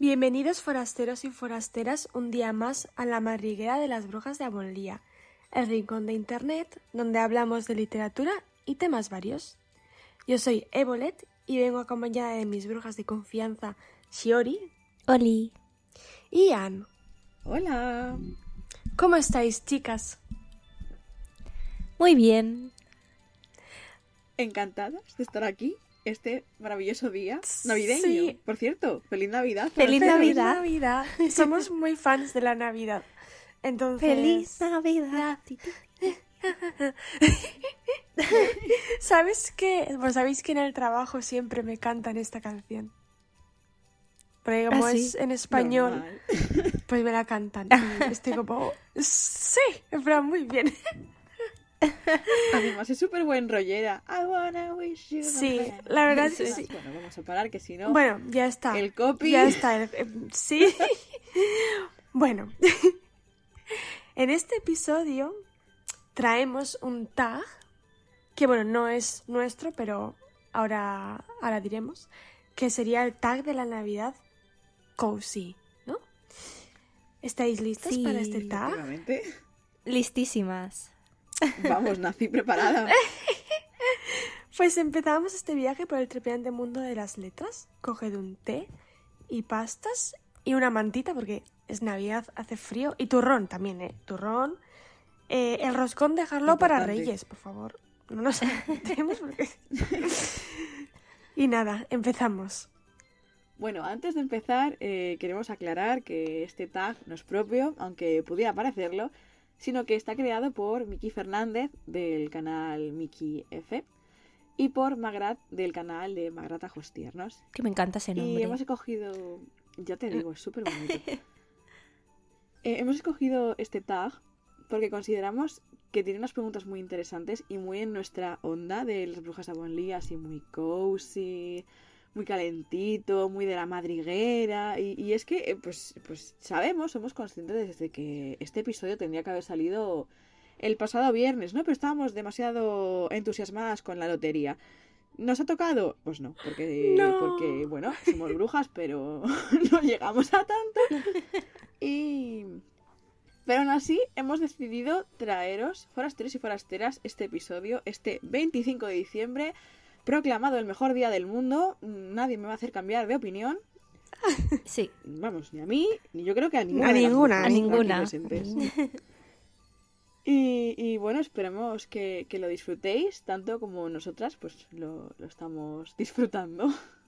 Bienvenidos forasteros y forasteras un día más a la madriguera de las brujas de Avonlía, el rincón de internet donde hablamos de literatura y temas varios. Yo soy Evolet y vengo acompañada de mis brujas de confianza Shiori Oli. y Anne. Hola. ¿Cómo estáis, chicas? Muy bien. Encantadas de estar aquí este maravilloso día navideño. Sí. Por cierto, feliz Navidad. Feliz Feliz Navidad. Navidad. Somos muy fans de la Navidad. Entonces, Feliz Navidad. ¿Sabes qué? Pues sabéis que en el trabajo siempre me cantan esta canción. Porque como ¿Ah, sí? es en español, Normal. pues me la cantan. Y estoy como, sí, en plan, muy bien. Además es súper buen rollera. I wanna wish you a Sí, la verdad es que sí. Bueno, vamos a parar que si no... Bueno, ya está. El copy. Ya está. el- eh, sí. bueno, en este episodio traemos un tag que, bueno, no es nuestro, pero ahora, ahora diremos, que sería el tag de la Navidad cozy, ¿no? ¿Estáis listos Sí, para este tag? Listísimas. Vamos, nací preparada. Pues empezamos este viaje por el trepidante mundo de las letras. Coged un té y pastas y una mantita porque es Navidad, hace frío. Y turrón también, ¿eh? Turrón. Eh, el roscón dejarlo para. Reyes, por favor. No nos tenemos porque... y nada, empezamos. Bueno, antes de empezar, eh, queremos aclarar que este tag no es propio, aunque pudiera parecerlo, sino que está creado por Miki Fernández del canal Miki F y por Magrat del canal de Magrat Ajos Tiernos. Que me encanta ese Y nombre. hemos escogido, ya te digo, es súper bonito. Eh, hemos escogido este tag porque consideramos que tiene unas preguntas muy interesantes y muy en nuestra onda de las brujas Avonlea, así muy cozy, muy calentito, muy de la madriguera. Y, y es que, eh, pues, pues sabemos, somos conscientes desde que este episodio tendría que haber salido el pasado viernes, ¿no? Pero estábamos demasiado entusiasmadas con la lotería. ¿Nos ha tocado? Pues no, porque, No. porque bueno, somos brujas, pero no llegamos a tanto. Y... Pero aún así, hemos decidido traeros, forasteros y forasteras, este episodio, este 25 de diciembre, proclamado el mejor día del mundo. Nadie me va a hacer cambiar de opinión. Sí. Vamos, ni a mí, ni yo creo que a ninguna. A ninguna, a ninguna. Y, y bueno, esperemos que, que lo disfrutéis tanto como nosotras, pues lo, lo estamos disfrutando.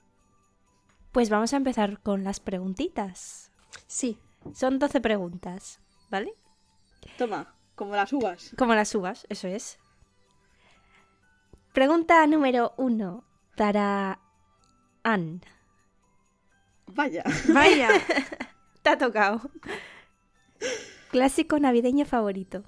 Pues vamos a empezar con las preguntitas. Sí. Son 12 preguntas, ¿vale? Toma, como las uvas. Como las uvas, eso es. Pregunta número uno para Anne. Vaya. Vaya. Te ha tocado. Clásico navideño favorito.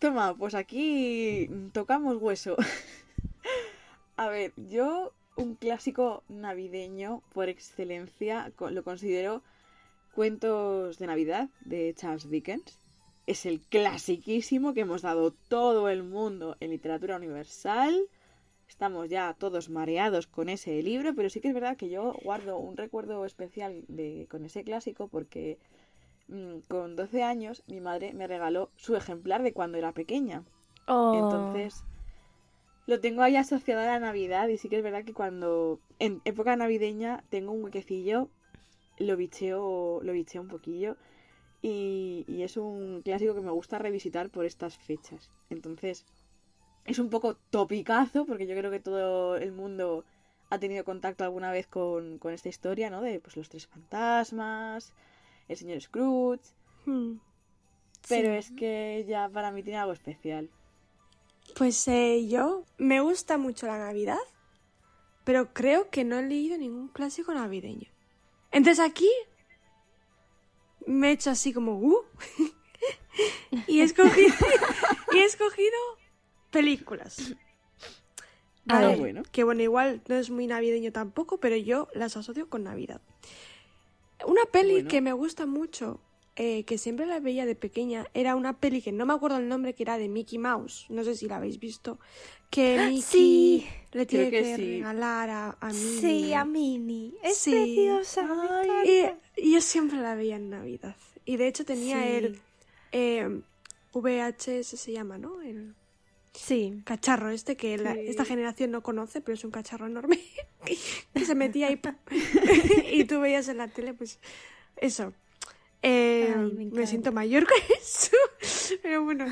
Toma, pues aquí tocamos hueso. A ver, yo un clásico navideño por excelencia lo considero Cuentos de Navidad de Charles Dickens. Es el clasiquísimo que hemos dado todo el mundo en literatura universal. Estamos ya todos mareados con ese libro, pero sí que es verdad que yo guardo un recuerdo especial de, con ese clásico porque mm, con 12 años mi madre me regaló su ejemplar de cuando era pequeña. Oh, Entonces, lo tengo ahí asociado a la Navidad y sí que es verdad que cuando en época navideña tengo un huequecillo, lo bicheo, lo bicheo un poquillo y, y es un clásico que me gusta revisitar por estas fechas. Entonces, es un poco topicazo porque yo creo que todo el mundo ha tenido contacto alguna vez con, con esta historia, ¿no? De pues los tres fantasmas, el señor Scrooge, Hmm. pero Sí. es que ya para mí tiene algo especial. Pues eh, yo me gusta mucho la Navidad, pero creo que no he leído ningún clásico navideño. Entonces aquí me he hecho así como uh, y he escogido y he escogido películas. A Vale, ver. bueno. que bueno, igual no es muy navideño tampoco, pero yo las asocio con Navidad. Una peli Bueno. que me gusta mucho eh, que siempre la veía de pequeña era una peli que no me acuerdo el nombre, que era de Mickey Mouse. No sé si la habéis visto. Que Mickey Sí. le tiene que, que sí. regalar a, a Minnie. Sí, a Minnie. Es Sí. preciosa. Ay. Y, y yo siempre la veía en Navidad. Y de hecho tenía Sí. el eh, VHS, se llama, ¿no? El Sí. cacharro este que la- esta generación no conoce, pero es un cacharro enorme que se metía ahí y tú veías en la tele, pues eso. Eh, Ay, me siento mayor con eso, pero bueno.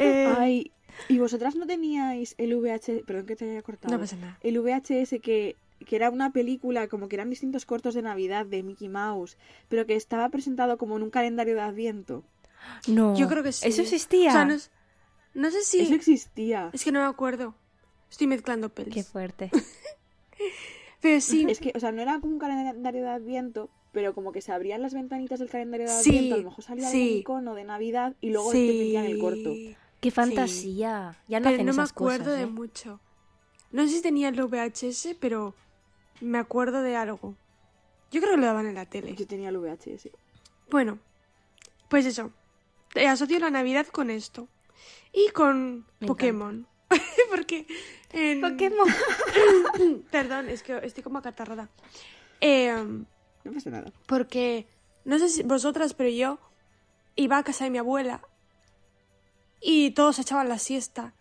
eh, Ay, ¿y vosotras no teníais el VHS? Perdón que te haya cortado. no pasa nada. El VHS que, que era una película, como que eran distintos cortos de Navidad de Mickey Mouse, pero que estaba presentado como en un calendario de Adviento. No. Yo creo que sí. Eso existía. O sea, no, es- no sé si... Eso existía. Es que no me acuerdo. Estoy mezclando pelis. Qué fuerte. Pero sí, Es que, o sea, no era como un calendario de Adviento, pero como que se abrían las ventanitas del calendario de Sí, Adviento, a lo mejor salía sí. algún icono de Navidad y luego sí. te metían el corto. Qué fantasía. Ya no pero hacen no me acuerdo cosas, de ¿eh? mucho. No sé si tenía el VHS, pero me acuerdo de algo. Yo creo que lo daban en la tele. Yo tenía el VHS. Bueno, pues eso. Asocio la Navidad con esto. Y con Me Pokémon. Porque en... Pokémon. Perdón, es que estoy como acatarrada. Eh, No pasa nada. porque no sé si vosotras, pero yo iba a casa de mi abuela y todos echaban la siesta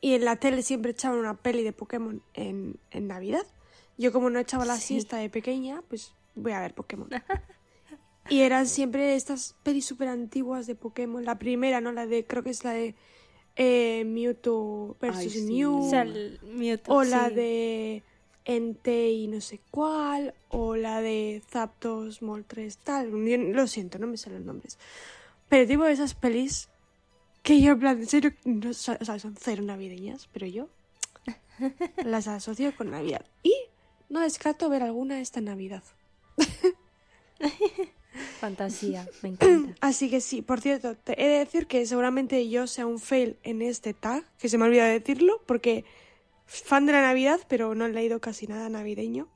y en la tele siempre echaban una peli de Pokémon en, en Navidad. Yo como no echaba la Sí. siesta de pequeña, pues voy a ver Pokémon. y eran siempre estas pelis súper antiguas de Pokémon. La primera, ¿no? La de, creo que es la de eh, Mewtwo versus Ay, sí. Mew. O sea, el Mewtwo, O la sí. De Entei no sé cuál, o la de Zapdos Moltres tal. Yo lo siento, no me salen los nombres. Pero tipo esas pelis que yo en plan, en serio, no, so- o sea, son cero navideñas, pero yo las asocio con Navidad. Y no descarto ver alguna esta Navidad. Fantasía. Me encanta. Así que sí, por cierto, te he de decir que seguramente yo sea un fail en este tag, que se me ha olvidado decirlo, porque fan de la Navidad, pero no he leído casi nada navideño.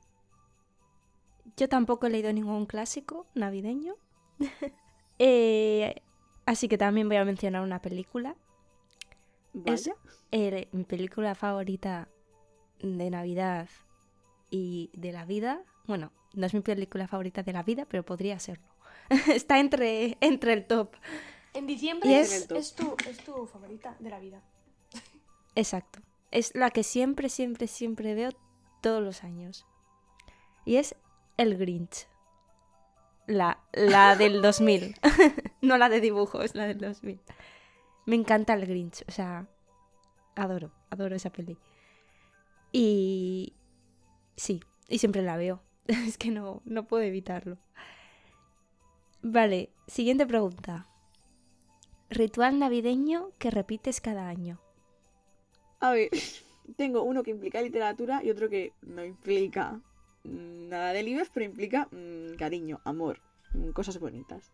Yo tampoco he leído ningún clásico navideño. Eh, así que también voy a mencionar una película. Es Vaya. eh, mi película favorita de Navidad y de la vida. Bueno, no es mi película favorita de la vida, pero podría serlo. Está entre, entre el top. En diciembre Y es, es- es tu, es tu favorita de la vida. Exacto. Es la que siempre, siempre, siempre veo todos los años. Y es El Grinch. La, la del 2000. no la de dibujos, la del 2000. Me encanta el Grinch. O sea, adoro, adoro esa peli. Y... Sí, y siempre la veo. es que no, no puedo evitarlo. Vale, siguiente pregunta. Ritual navideño que repites cada año. A ver, tengo uno que implica literatura y otro que no implica nada de libros, pero implica mm, cariño, amor, mm, cosas bonitas.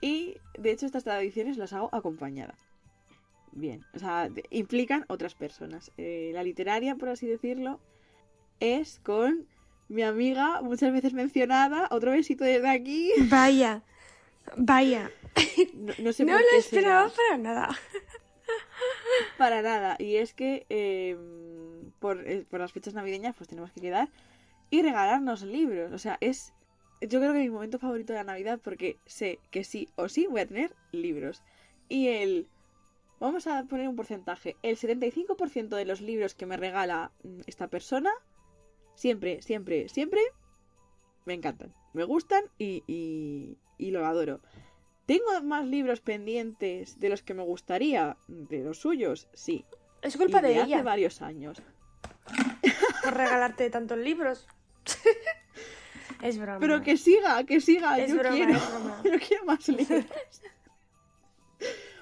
Y de hecho estas tradiciones las hago acompañada. Bien, o sea, implican otras personas. Eh, la literaria, por así decirlo, es con mi amiga, muchas veces mencionada, otro besito desde aquí. Vaya, vaya. No, no sé No por lo qué esperaba será. para nada. Para nada. Y es que eh, por, eh, por las fechas navideñas pues tenemos que quedar y regalarnos libros. O sea, es yo creo que mi momento favorito de la Navidad porque sé que sí o sí voy a tener libros. Y el... Vamos a poner un porcentaje. El 75% de los libros que me regala mm, esta persona, siempre, siempre, siempre, me encantan. Me gustan y, y, y lo adoro. ¿Tengo más libros pendientes de los que me gustaría? ¿De los suyos? Sí. Es culpa Y de hace ella varios años. por regalarte tantos libros. es broma. Pero que siga, que siga. es yo broma, quiero. es broma. Yo quiero más libros.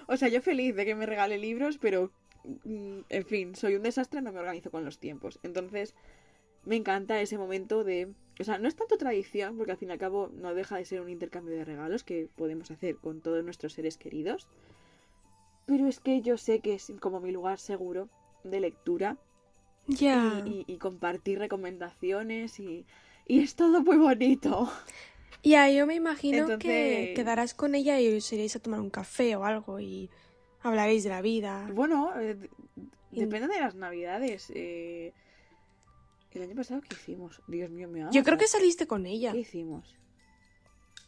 O sea, yo feliz de que me regale libros, pero mm, en fin, soy un desastre, no me organizo con los tiempos. Entonces, me encanta ese momento de. O sea, no es tanto tradición, porque al fin y al cabo no deja de ser un intercambio de regalos que podemos hacer con todos nuestros seres queridos. Pero es que yo sé que es como mi lugar seguro de lectura Ya. y, y- y compartir recomendaciones y, y es todo muy bonito. Ya, yo me imagino que quedarás con ella y os iréis a tomar un café o algo y hablaréis de la vida. Bueno, eh, depende de las navidades. eh, El año pasado, ¿qué hicimos? Dios mío, me Yo creo que saliste con ella. ¿Qué hicimos?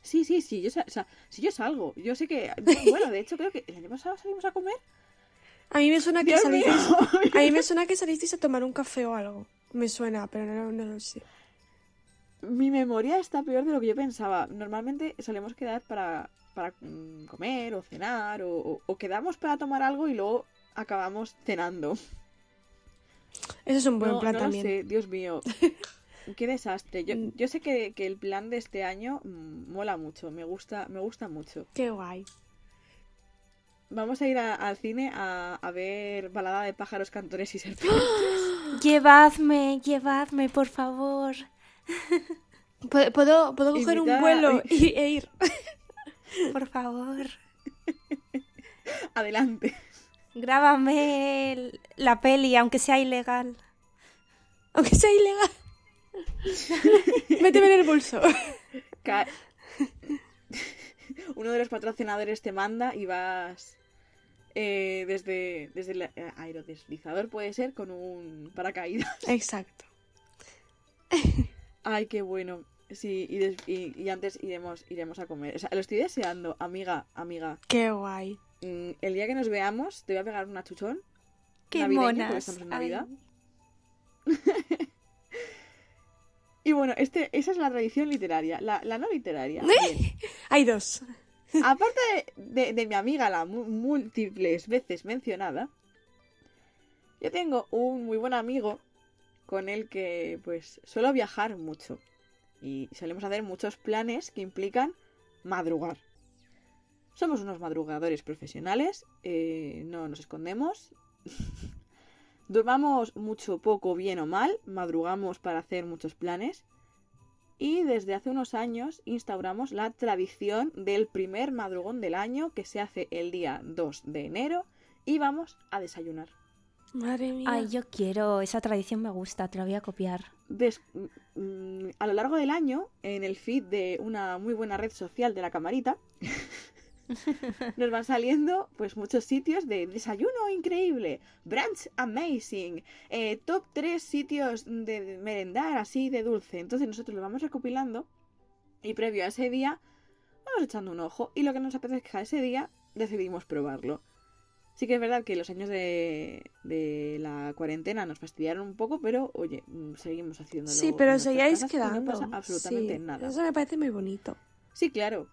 Sí, sí, sí, yo, sa- o sea, si yo salgo. Yo sé que. Bueno, de hecho, creo que el año pasado salimos a comer. A mí me suena que Dios mío. salisteis. A mí me suena que salisteis a tomar un café o algo. Me suena, pero no, no lo sé. Mi memoria está peor de lo que yo pensaba. Normalmente solemos quedar para, para mm, comer o cenar o, o- o quedamos para tomar algo y luego acabamos cenando. Eso es un buen no, plan no lo también. sé, Dios mío. Qué desastre. Yo, Mm. yo sé que, que el plan de este año mm, mola mucho, me gusta, me gusta mucho. Qué guay. Vamos a ir a- al cine a, a ver Balada de pájaros, cantores y serpientes. Llevadme, llevadme, por favor. ¿Puedo, puedo, puedo coger un vuelo y, e ir? Por favor. Adelante. Grábame el- la peli, aunque sea ilegal. Aunque sea ilegal. Méteme en el bolso. Ca- Uno de los patrocinadores te manda y vas eh, desde, desde el eh, aerodeslizador, puede ser, con un paracaídas. Exacto. Ay, qué bueno. Sí, y, des- y- y antes iremos, iremos a comer. O sea, lo estoy deseando, amiga, amiga. Qué guay. Mm, El día que nos veamos, te voy a pegar un achuchón. Qué navideño, porque monas. estamos en Navidad. Ay. Y bueno, este, esa es la tradición literaria. La, la no literaria. bien. Hay dos. Aparte de, de- de mi amiga, la múltiples veces mencionada, yo tengo un muy buen amigo con el que pues suelo viajar mucho. Y solemos hacer muchos planes que implican madrugar. Somos unos madrugadores profesionales, eh, no nos escondemos. Durmamos mucho, poco, bien o mal, madrugamos para hacer muchos planes. Y desde hace unos años instauramos la tradición del primer madrugón del año que se hace el día 2 de enero y vamos a desayunar. Madre mía. Ay, yo quiero, esa tradición me gusta, te la voy a copiar. Des- mm, a lo largo del año, en el feed de una muy buena red social de la camarita, nos van saliendo pues muchos sitios de desayuno increíble, brunch amazing, eh, top 3 sitios de merendar así de dulce. Entonces nosotros lo vamos recopilando y previo a ese día vamos echando un ojo y lo que nos apetezca ese día decidimos probarlo. Sí que es verdad que los años de, de la cuarentena nos fastidiaron un poco, pero oye, mm, seguimos haciéndolo. Sí, pero seguíais y quedando. No pasa absolutamente Sí, nada. Eso me parece muy bonito. Sí, claro.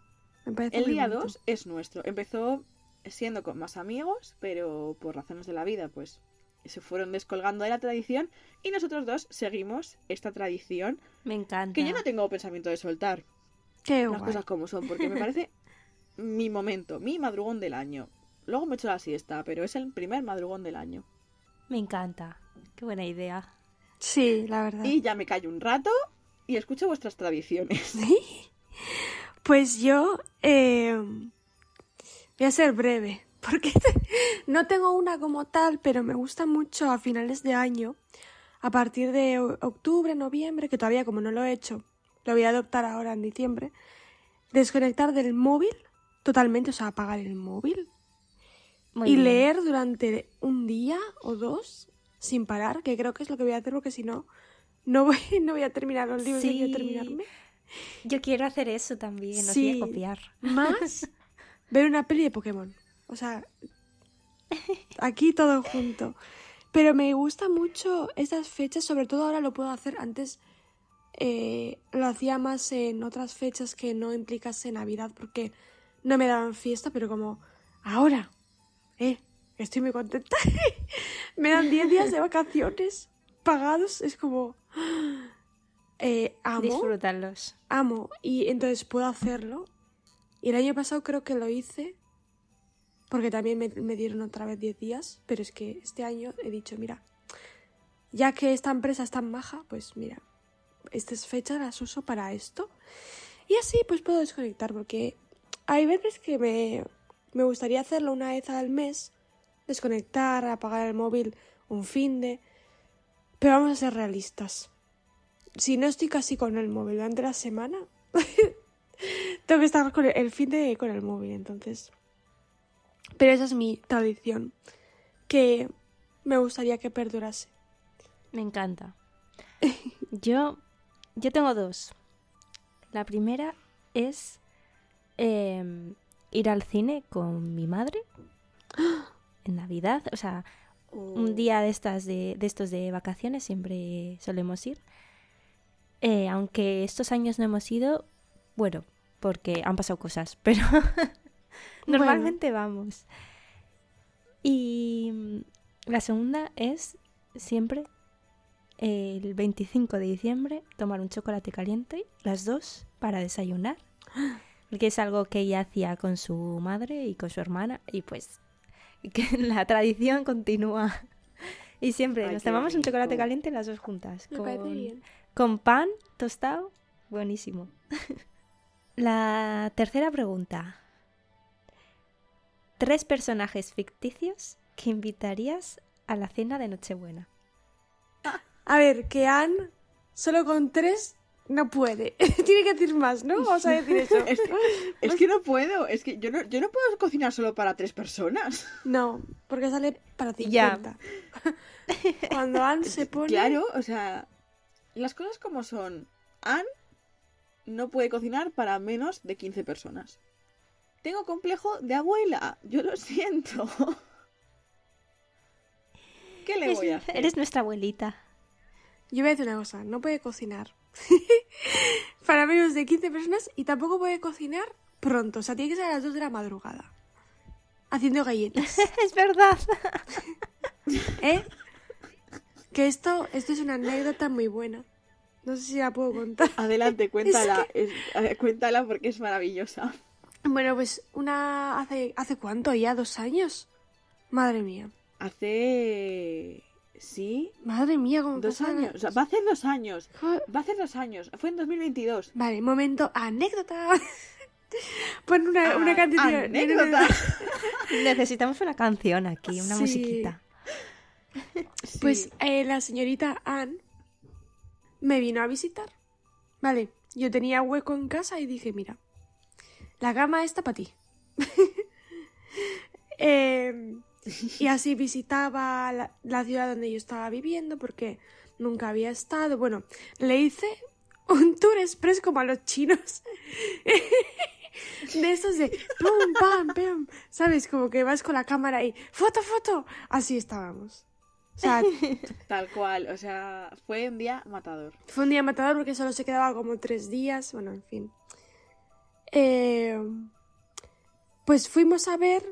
El día bonito. 2 es nuestro. Empezó siendo con más amigos, pero por razones de la vida, pues se fueron descolgando de la tradición y nosotros dos seguimos esta tradición Me encanta. que yo no tengo pensamiento de soltar Qué las guay. cosas como son, porque me parece mi momento, mi madrugón del año. Luego me echo la siesta, pero es el primer madrugón del año. Me encanta. Qué buena idea. Sí, la verdad. Y ya me callo un rato y escucho vuestras tradiciones. Pues yo eh, voy a ser breve, porque no tengo una como tal, pero me gusta mucho a finales de año, a partir de octubre, noviembre, que todavía como no lo he hecho, lo voy a adoptar ahora en diciembre, desconectar del móvil totalmente, o sea, apagar el móvil Muy y bien. leer durante un día o dos sin parar, que creo que es lo que voy a hacer porque si no, no voy, no voy a terminar los libros que Sí. quiero terminarme. Yo quiero hacer eso también, os Sí. copiar. más ver una peli de Pokémon. O sea, aquí todo junto. Pero me gusta mucho estas fechas, sobre todo ahora lo puedo hacer antes. eh, lo hacía más en otras fechas que no implicase Navidad porque no me daban fiesta, pero como ahora, eh, estoy muy contenta. me dan 10 días de vacaciones pagados, es como eh, amo Disfrútalos. amo y entonces puedo hacerlo. Y el año pasado creo que lo hice porque también me, me dieron otra vez 10 días, pero es que este año he dicho, mira, ya que esta empresa es tan maja, pues mira, estas fechas las uso para esto. Y así pues puedo desconectar porque hay veces que me, me gustaría hacerlo una vez al mes, desconectar, apagar el móvil un fin de... Pero vamos a ser realistas si no estoy casi con el móvil durante la semana, tengo que estar con el, el fin de con el móvil, entonces. Pero esa es mi tradición, que me gustaría que perdurase. Me encanta. Yo, yo tengo dos. La primera es em, ir al cine con mi madre en Navidad. O sea, un día de estas de, de estos de vacaciones siempre solemos ir. Eh, aunque estos años no hemos ido, bueno, porque han pasado cosas, pero normalmente vamos. Y mm, la segunda es siempre el 25 de diciembre tomar un chocolate caliente, las dos, para desayunar. Porque es algo que ella hacía con su madre y con su hermana y pues que la tradición continúa. Y siempre Ay, nos tomamos un chocolate caliente las dos juntas. Me con-. Con pan tostado, buenísimo. La tercera pregunta. Tres personajes ficticios que invitarías a la cena de Nochebuena. A ver, que Anne solo con tres no puede. Tiene que decir más, ¿no? Vamos a decir eso. Es que, es que no puedo, es que yo no, yo no puedo cocinar solo para tres personas. No, porque sale para Ya. 50. Cuando Anne se pone... Claro, o sea, las cosas como son. Anne no puede cocinar para menos de 15 personas. Tengo complejo de abuela, yo lo siento. ¿Qué le Eres- voy a hacer? Eres nuestra abuelita. Yo voy a decir una cosa, no puede cocinar para menos de 15 personas y tampoco puede cocinar pronto, o sea, tiene que ser a las 2 de la madrugada. Haciendo galletas, es verdad. ¿eh? Que esto, esto es una anécdota muy buena. No sé si la puedo contar. Adelante, cuéntala. es- eh, cuéntala porque es maravillosa. Bueno, pues una... ¿Hace, ¿hace cuánto ya? ¿Dos años? Madre mía. Hace. Sí, Madre mía, cómo dos pasan- años. O sea, va a hacer dos años. Va a hacer dos años. Fue en 2022. Vale, momento, anécdota. Pon una, Ah, una canción. anécdota. Necesitamos una canción aquí, una Sí. musiquita. Sí. Pues eh, la señorita Anne me vino a visitar. Vale, yo tenía hueco en casa y dije, mira, la cama está para ti. Eh, y así visitaba la, la ciudad donde yo estaba viviendo porque nunca había estado. Bueno, le hice un tour express como a los chinos. De esos de pum, pam, pam. ¿Sabes? Como que vas con la cámara y foto, foto. Así estábamos. O sea, Tal cual. O sea, fue un día matador. fue un día matador porque solo se quedaba como tres días. Bueno, en fin. Eh, pues fuimos a ver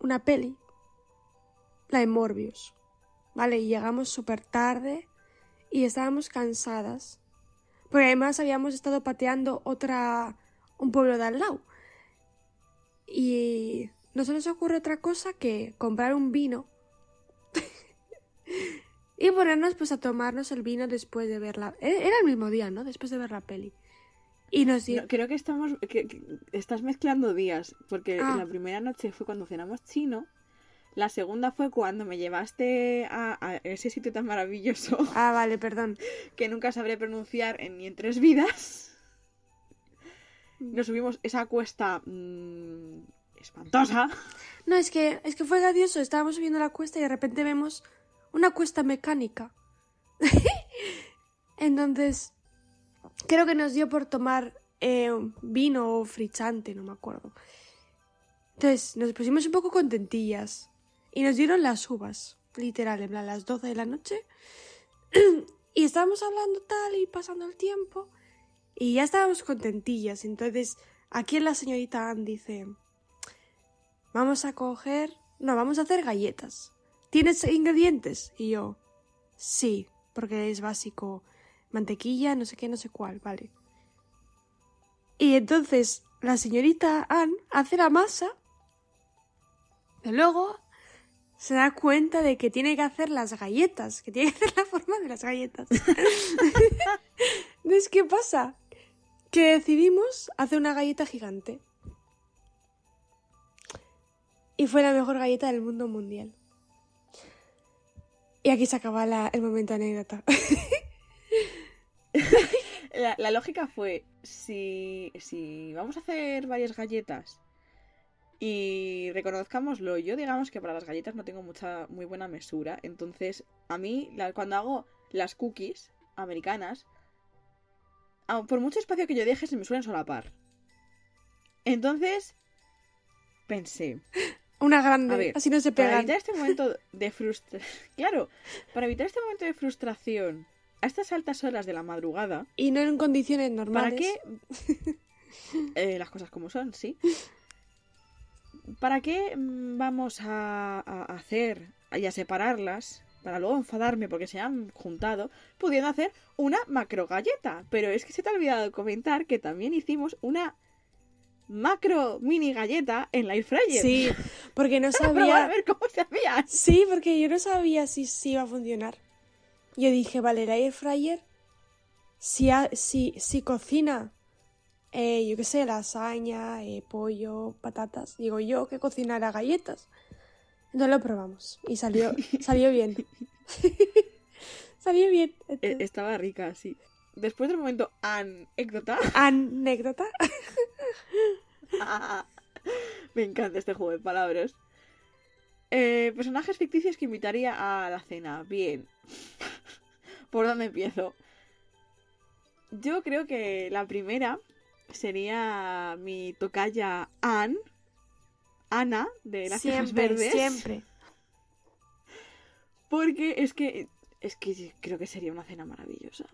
una peli. La de Morbius. Vale, y llegamos súper tarde y estábamos cansadas. Porque además habíamos estado pateando otra. un pueblo de al lado. Y no se nos ocurre otra cosa que comprar un vino y ponernos pues a tomarnos el vino después de verla. e-, Era el mismo día, ¿no? Después de ver la peli. Y nos No, creo que estamos. que- que estás mezclando días. Porque Ah. la primera noche fue cuando cenamos chino. La segunda fue cuando me llevaste a, a ese sitio tan maravilloso Ah, vale, perdón. que nunca sabré pronunciar en, ni en tres vidas. Nos subimos esa cuesta mm, espantosa. No, es que, es que fue gracioso. Estábamos subiendo la cuesta y de repente vemos una cuesta mecánica. Entonces, creo que nos dio por tomar eh, vino o frichante, no me acuerdo. Entonces, nos pusimos un poco contentillas. Y nos dieron las uvas, literal, en plan, las 12 de la noche. y estábamos hablando tal y pasando el tiempo. Y ya estábamos contentillas. Entonces, aquí la señorita Ann dice... Vamos a coger... No, vamos a hacer galletas. ¿Tienes ingredientes? Y yo... Sí, porque es básico. Mantequilla, no sé qué, no sé cuál, vale. Y entonces la señorita Ann hace la masa. Y luego se da cuenta de que tiene que hacer las galletas, que tiene que hacer la forma de las galletas. Entonces, ¿qué pasa? Que decidimos hacer una galleta gigante. Y fue la mejor galleta del mundo mundial. Y aquí se acaba la- el momento anécdota. la, lógica fue, si, si vamos a hacer varias galletas y reconozcámoslo, yo digamos que para las galletas no tengo mucha muy buena mesura, entonces a mí cuando hago las cookies americanas, por mucho espacio que yo deje se me suelen solapar. Entonces pensé, Una grande, ver, así no se para pegan. evitar este momento de frustración, claro, para evitar este momento de frustración a estas altas horas de la madrugada, Y no en condiciones normales. ¿Para qué? Eh, las cosas como son, sí. ¿Para qué mm, vamos a, a hacer y a separarlas? Para luego enfadarme porque se han juntado, pudiendo hacer una macro galleta. Pero es que se te ha olvidado comentar que también hicimos una macro mini galleta en la air fryer. Sí, porque no a sabía. ver cómo se hacía. Sí, porque yo no sabía si, si iba a funcionar. Yo dije, vale, el air fryer, si, ha- si, si cocina, eh, yo qué sé, lasaña, eh, pollo, patatas, digo yo que cocinará galletas. Entonces lo probamos y salió, salió bien. salió bien. Entonces, Estaba rica, sí. Después del momento anécdota, Anécdota. Me encanta este juego de palabras. Eh, personajes ficticios que invitaría a la cena. Bien. ¿Por dónde empiezo? Yo creo que la primera sería mi tocaya Anne. Ana, de las Siempre, verdes. siempre. Porque es que. Es que creo que sería una cena maravillosa.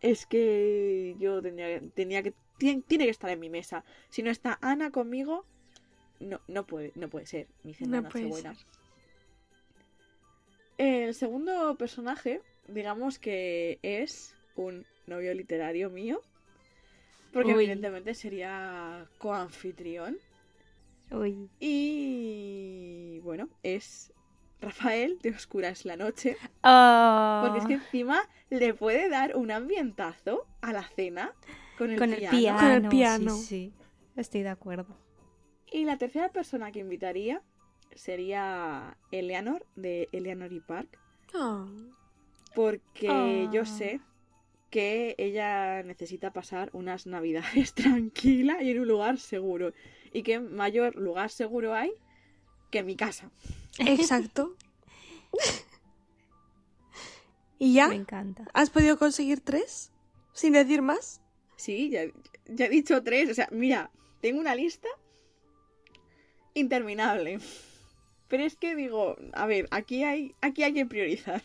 Es que yo tendría, tenía que. Tiene, tiene que estar en mi mesa. Si no está Ana conmigo, no, no, puede, no puede ser mi cena No puede Nochebuena. El segundo personaje, digamos que es un novio literario mío. Porque Uy. evidentemente sería coanfitrión. Uy. Y bueno, es Rafael de Oscura es la Noche. Oh, Porque es que encima le puede dar un ambientazo a la cena con el con el piano. Con el piano. Sí, sí. Estoy de acuerdo. Y la tercera persona que invitaría sería Eleanor de Eleanor y Park. Oh. Porque Ah. yo sé que ella necesita pasar unas navidades tranquila y en un lugar seguro. Y qué mayor lugar seguro hay que mi casa. Exacto. ¿Y ya? Me encanta. ¿Has podido conseguir tres? ¿Sin decir más? Sí, ya, ya he dicho tres. O sea, mira, tengo una lista interminable. Pero es que digo, a ver, aquí hay, aquí hay que priorizar.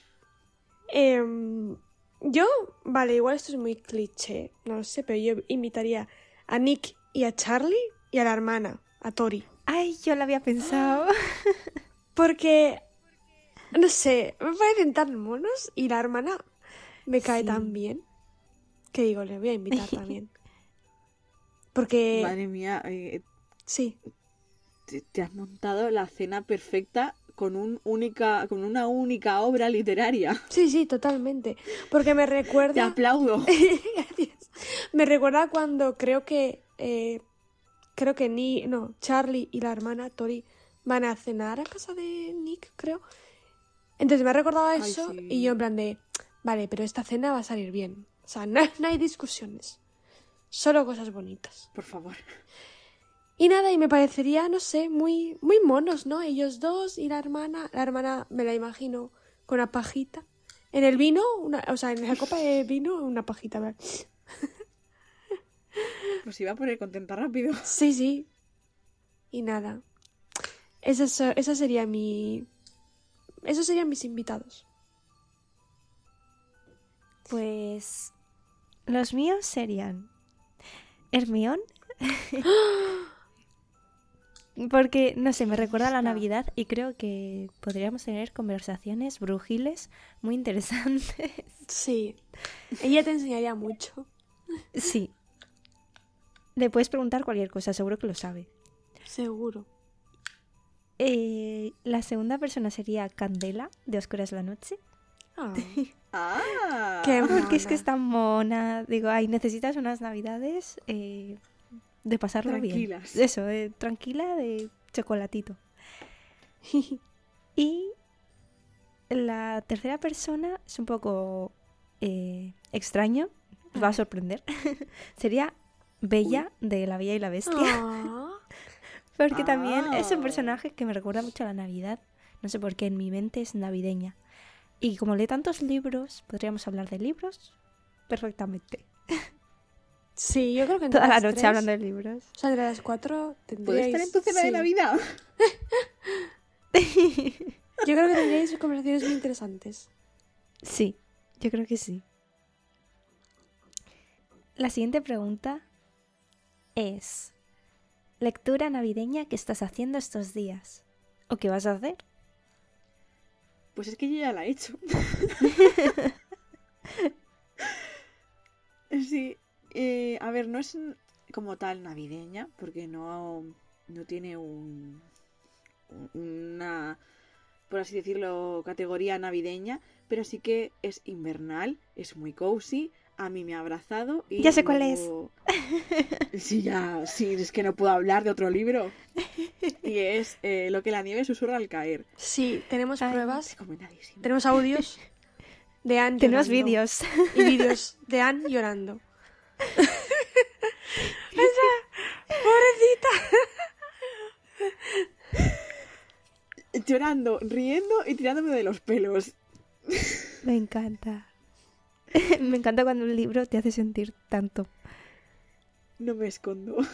Em, yo, vale, igual esto es muy cliché, no lo sé, pero yo invitaría a Nick y a Charlie y a la hermana, a Tori. Ay, yo lo había pensado. Porque, no sé, me parecen tan monos y la hermana me cae Sí. tan bien que digo, le voy a invitar también. Porque, Madre mía, eh, sí, te, te has montado la cena perfecta con, un única, con una única obra literaria. sí, sí, totalmente. Porque me Te recuerda... aplaudo. Gracias. Me recuerda cuando creo que eh, creo que ni no Charlie y la hermana Tori van a cenar a casa de Nick, creo. Entonces me ha recordado eso sí. y yo en plan de vale, pero esta cena va a salir bien. O sea, no, no hay discusiones, solo cosas bonitas. Por favor. Y nada, y me parecería, no sé, muy muy monos, ¿no? Ellos dos y la hermana, la hermana me la imagino con una pajita. En el vino, una, o sea, en la copa de vino, una pajita. ¿verdad? Pues iba a poner contenta rápido. Sí, sí. Y nada. Esa, esa sería mi. Esos serían mis invitados. Pues los míos serían Hermión. Porque, no sé, me recuerda a la. Navidad y creo que podríamos tener conversaciones brujiles muy interesantes. Sí. Ella te enseñaría mucho. Sí. Le puedes preguntar cualquier cosa, seguro que lo sabe. Seguro. Eh, la segunda persona sería Candela, de Oscuras la Noche. Ah, Ah. Qué Porque es que es tan mona. Digo, ay, necesitas unas navidades eh, de pasarlo Tranquilas. bien. Eso, tranquila, de chocolatito. Y la tercera persona es un poco eh, extraño, os va a sorprender. Sería Bella de La Bella y la Bestia. Ah. Porque también es un Ah. personaje que me recuerda mucho a la Navidad. No sé por qué, en mi mente es navideña. Y como lee tantos libros, podríamos hablar de libros perfectamente. Sí, yo creo que entre Toda la noche tres, hablando de libros. O sea, entre las cuatro ¿Puedes tendríais... estar en tu cena de. Navidad? Yo creo que tendríais conversaciones muy interesantes. Sí, yo creo que sí. La siguiente pregunta es, lectura navideña que estás haciendo estos días. ¿O qué vas a hacer? Pues es que yo ya la he hecho. sí. eh, a ver, no es como tal navideña, porque no, no tiene un, una, por así decirlo, categoría navideña, pero sí que es invernal, es muy cozy, a mí me ha abrazado y... Ya sé cuál es. Sí, ya, sí, es que no puedo hablar de otro libro. Y es eh, Lo que la nieve susurra al caer. Sí, tenemos Ay. pruebas, tenemos audios de Anne Tenemos vídeos. Y vídeos de Anne llorando. Llorando, riendo y tirándome de los pelos. Me encanta. Me encanta cuando un libro te hace sentir tanto. No me escondo.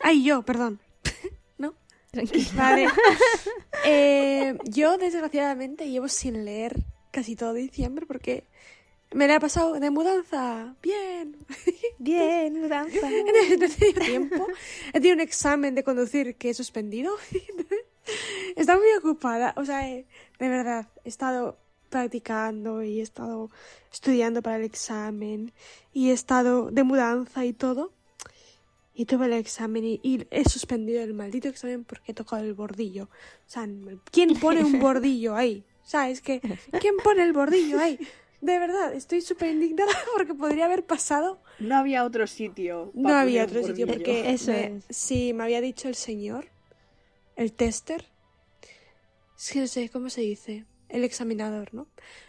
Ay, yo, perdón. Tranquila. Vale. Eh, yo, desgraciadamente, llevo sin leer casi todo diciembre porque me la he pasado de mudanza. Bien. Bien, mudanza. No he tenido tiempo. He tenido un examen de conducir que he suspendido. Estaba muy ocupada. O sea, eh, de verdad, he estado practicando y he estado estudiando para el examen y he estado de mudanza y todo. Y tuve el examen y, y he suspendido el maldito examen porque he tocado el bordillo. O sea, ¿quién pone un bordillo ahí? ¿Sabes que ¿Quién pone el bordillo ahí? De verdad, estoy súper indignada porque podría haber pasado No había otro sitio. no había otro sitio porque Eso me- es. sí me había dicho el señor, el tester, es que no sé cómo se dice, el examinador, ¿no?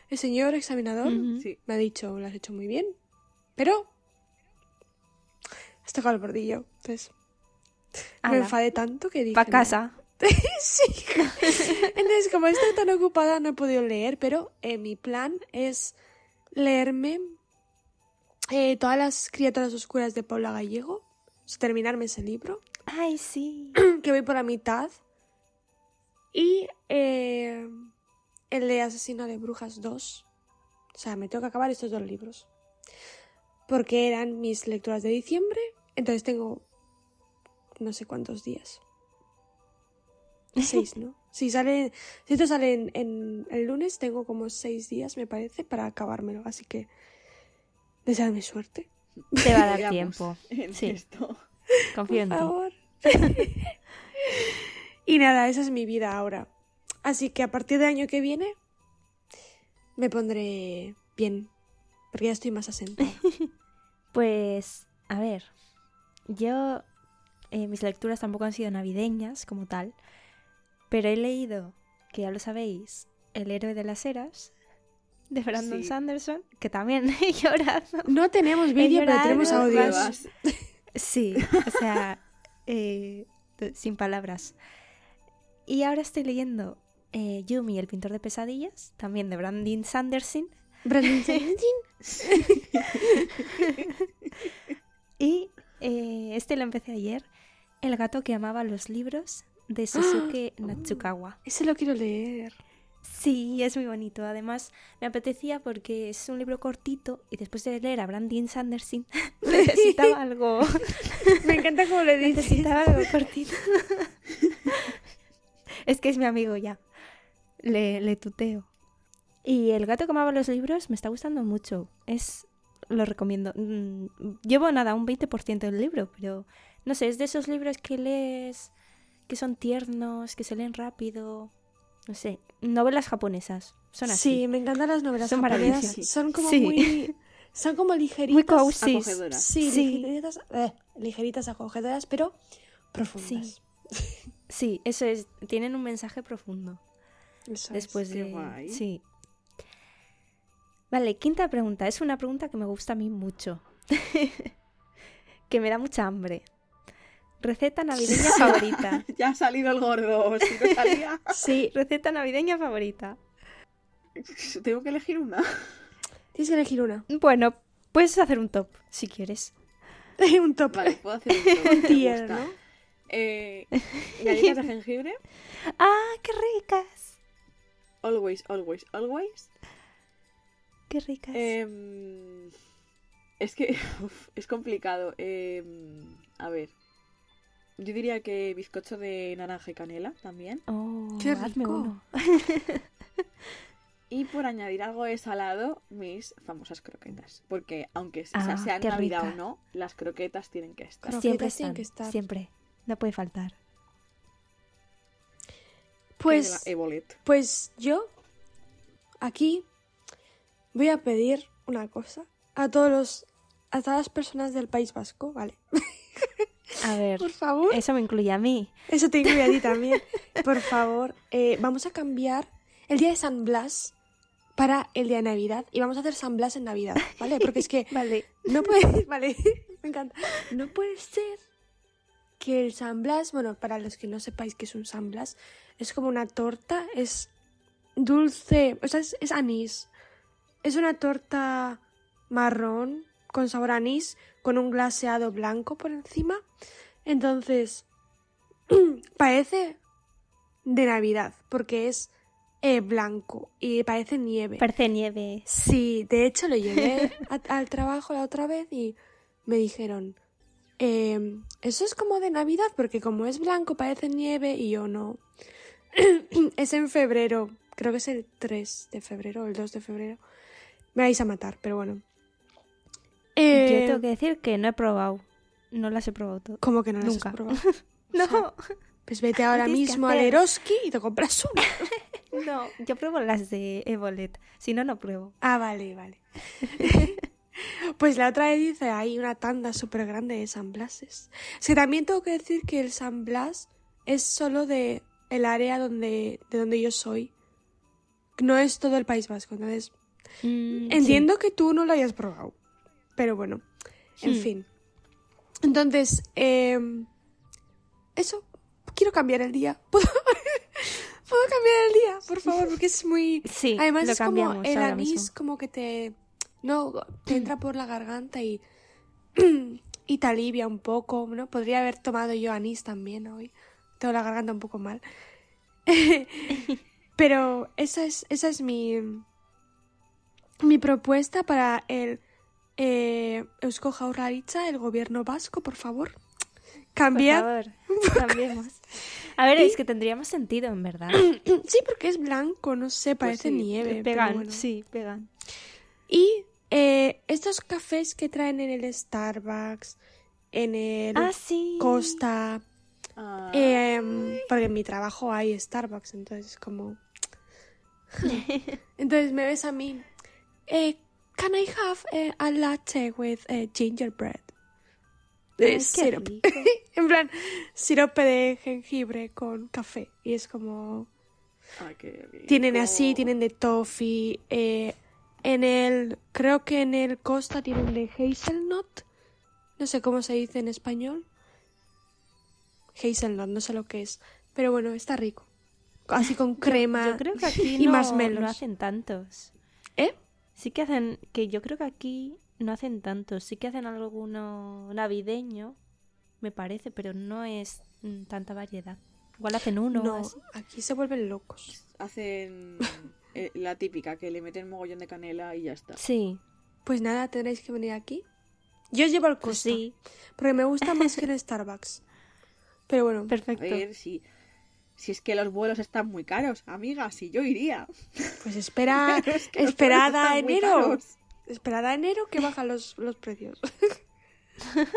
El señor examinador. Sí. me ha dicho, lo has hecho muy bien, pero has tocado el bordillo, entonces me enfadé tanto que dije Pa' casa. sí. Entonces, como estoy tan ocupada, no he podido leer, pero eh, mi plan es leerme eh, todas las criaturas oscuras de Paula Gallego, terminarme ese libro, Ay, sí. que voy por la mitad, y eh, el de Asesino de Brujas 2. O sea, me tengo que acabar estos dos libros. Porque eran mis lecturas de diciembre, entonces tengo no sé cuántos días. Seis, ¿no? Si sale, si esto sale en, en el lunes, tengo como seis días, me parece, para acabármelo. Así que, deseadme suerte. Te va a dar tiempo. en Sí. esto. Confío en Por ti. favor. y nada, esa es mi vida ahora. Así que a partir del año que viene, me pondré bien. Porque ya estoy más asentada. Pues, a ver, yo, eh, mis lecturas tampoco han sido navideñas como tal, pero he leído, que ya lo sabéis, El héroe de las eras, de Brandon Sí. Sanderson, que también he llorado. No tenemos vídeo, pero tenemos Dios. audios. Sí, o sea, eh, sin palabras. Y ahora estoy leyendo eh, Yumi, el pintor de pesadillas, también de Brandon Sanderson. Brandon Sanderson. Y eh, este lo empecé ayer, El gato que amaba los libros, de Susuke Natsukawa. Ese lo quiero leer. Sí, es muy bonito. Además, me apetecía porque es un libro cortito y después de leer a Brandon Sanderson necesitaba algo, Me encanta cómo le dices. necesitaba algo cortito. es que es mi amigo ya. Le, le tuteo. Y El gato que amaba los libros me está gustando mucho. Es lo recomiendo. Mm, Llevo nada, un 20% del libro, pero no sé, es de esos libros que lees que son tiernos, que se leen rápido. No sé, novelas japonesas. Son así. Sí, me encantan las novelas Son japonesas. Son como Sí. muy... Son como ligeritas. Muy cozy. Acogedoras. Sí, Sí. ligeritas, eh, ligeritas acogedoras, pero profundas. Sí, eso es. Tienen un mensaje profundo. Eso es. Después Qué de. guay. Sí. Vale, quinta pregunta. Es una pregunta que me gusta a mí mucho. que me da mucha hambre. Receta navideña favorita. Ya ha salido el gordo. Si no salía, Sí, receta navideña favorita. tengo que elegir una. Tienes que elegir una. Bueno, puedes hacer un top si quieres. un top. Vale, puedo hacer un top, me tier. ¿no? Eh, galletas de jengibre. ¡Ah, qué ricas! Always, always, always. ¡Qué ricas! Em, es que uf, es complicado. Em, a ver. Yo diría que bizcocho de naranja y canela también. oh, qué rico. uno. Y por añadir algo de salado, mis famosas croquetas. Porque aunque Ah, sea qué Navidad rica. o no, las croquetas tienen que estar. Croquetas Siempre tienen que estar. siempre. No puede faltar. Pues, pues yo aquí voy a pedir una cosa a todos los a todas las personas del País Vasco, ¿vale? A ver, Por favor. eso me incluye a mí. Eso te incluye a ti también. Por favor, eh, vamos a cambiar el día de San Blas para el día de Navidad y vamos a hacer San Blas en Navidad, ¿vale? Porque es que Vale. no puede, vale, me encanta. No puede ser que el San Blas, bueno, para los que no sepáis qué es un San Blas, es como una torta, es dulce, o sea, es, es anís. Es una torta marrón con sabor a anís, con un glaseado blanco por encima. Entonces, parece de Navidad, porque es eh, blanco y parece nieve. Parece nieve. Sí, de hecho lo llevé a- al trabajo la otra vez y me dijeron, "Em, eso es como de Navidad, porque como es blanco parece nieve y yo no. es en febrero, creo que es el 3 de febrero o el 2 de febrero. Me vais a matar, pero bueno. Eh, Yo tengo que decir que no he probado. No las he probado todas. ¿Cómo que no las Nunca. has probado? No, Pues vete ahora mismo al. Eroski y te compras una. no. Yo pruebo las de Evolet. Si no, no pruebo. Ah, vale, vale. pues la otra vez dice, hay una tanda súper grande de San Blases. Es que también tengo que decir que el San Blas es solo de el área donde, de donde yo soy. No es todo el País Vasco, entonces Mm, entiendo que tú no lo hayas probado. Pero bueno, en Hmm. fin. Entonces, em, eso, quiero cambiar el día. ¿Puedo, ¿Puedo cambiar el día, por favor? Porque es muy... Sí, Además lo es como el anís mismo. como que te no te entra por la garganta y y te alivia un poco, ¿no? Podría haber tomado yo anís también hoy. Tengo la garganta un poco mal. Pero esa es esa es mi mi propuesta para el eh, Eusko Jaurlaritza, el gobierno vasco, por favor. Por Cambiar. favor, cambiemos. A ver, es que tendría más sentido, en verdad. Sí, porque es blanco, no sé, parece sí, nieve. pegan, bueno. sí, pegan. Y eh, estos cafés que traen en el Starbucks, en el Ah, sí. Costa, Ah, em, porque en mi trabajo hay Starbucks, entonces es como... entonces me ves a mí, eh, can I have eh, a latte with eh, gingerbread? Eh, syrup. en plan, sirope de jengibre con café. Y es como... ay, qué rico. Tienen así, tienen de toffee. eh, en el. Creo que en el Costa tienen de hazelnut. No sé cómo se dice en español. Hazelnut, no sé lo que es. Pero bueno, está rico. Así con crema Yo creo que aquí y no, marshmallows. no hacen tantos. ¿Eh? Sí que hacen, que yo creo que aquí no hacen tantos. Sí que hacen alguno navideño, me parece, pero no es mm, tanta variedad. Igual hacen uno o No, así. aquí se vuelven locos. Hacen eh, la típica, que le meten mogollón de canela y ya está. Sí, Pues nada, tendréis que venir aquí. Yo llevo el pues Costa. sí, Porque me gusta más que el Starbucks. Pero bueno, A perfecto. ver, si, si es que los vuelos están muy caros, amiga, si yo iría. pues espera. Pero es que los esperad vuelos a enero. caros. Esperad a enero que bajan los, los precios.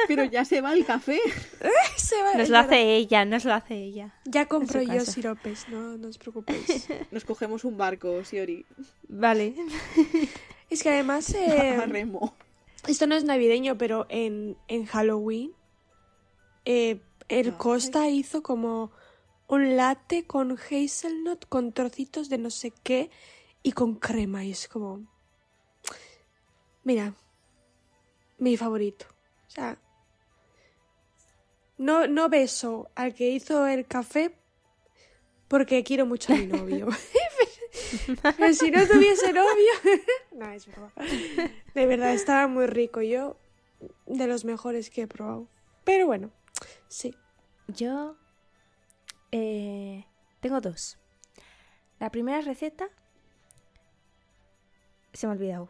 Pero ya se va el café. Se va- Nos lo verdad. hace ella, nos lo hace ella. Ya compro yo casa. siropes, no, no os preocupéis. Nos cogemos un barco, Siori. Vale. es que además, eh, remo. esto no es navideño, pero en, en Halloween, eh, el Ay. Costa hizo como un latte con hazelnut, con trocitos de no sé qué y con crema. Y es como. Mira, mi favorito. O sea, no, no beso al que hizo el café porque quiero mucho a mi novio. Pero si no tuviese novio... no, es broma. De verdad, estaba muy rico. Yo, de los mejores que he probado. Pero bueno, sí. Yo eh, tengo dos. La primera receta se me ha olvidado.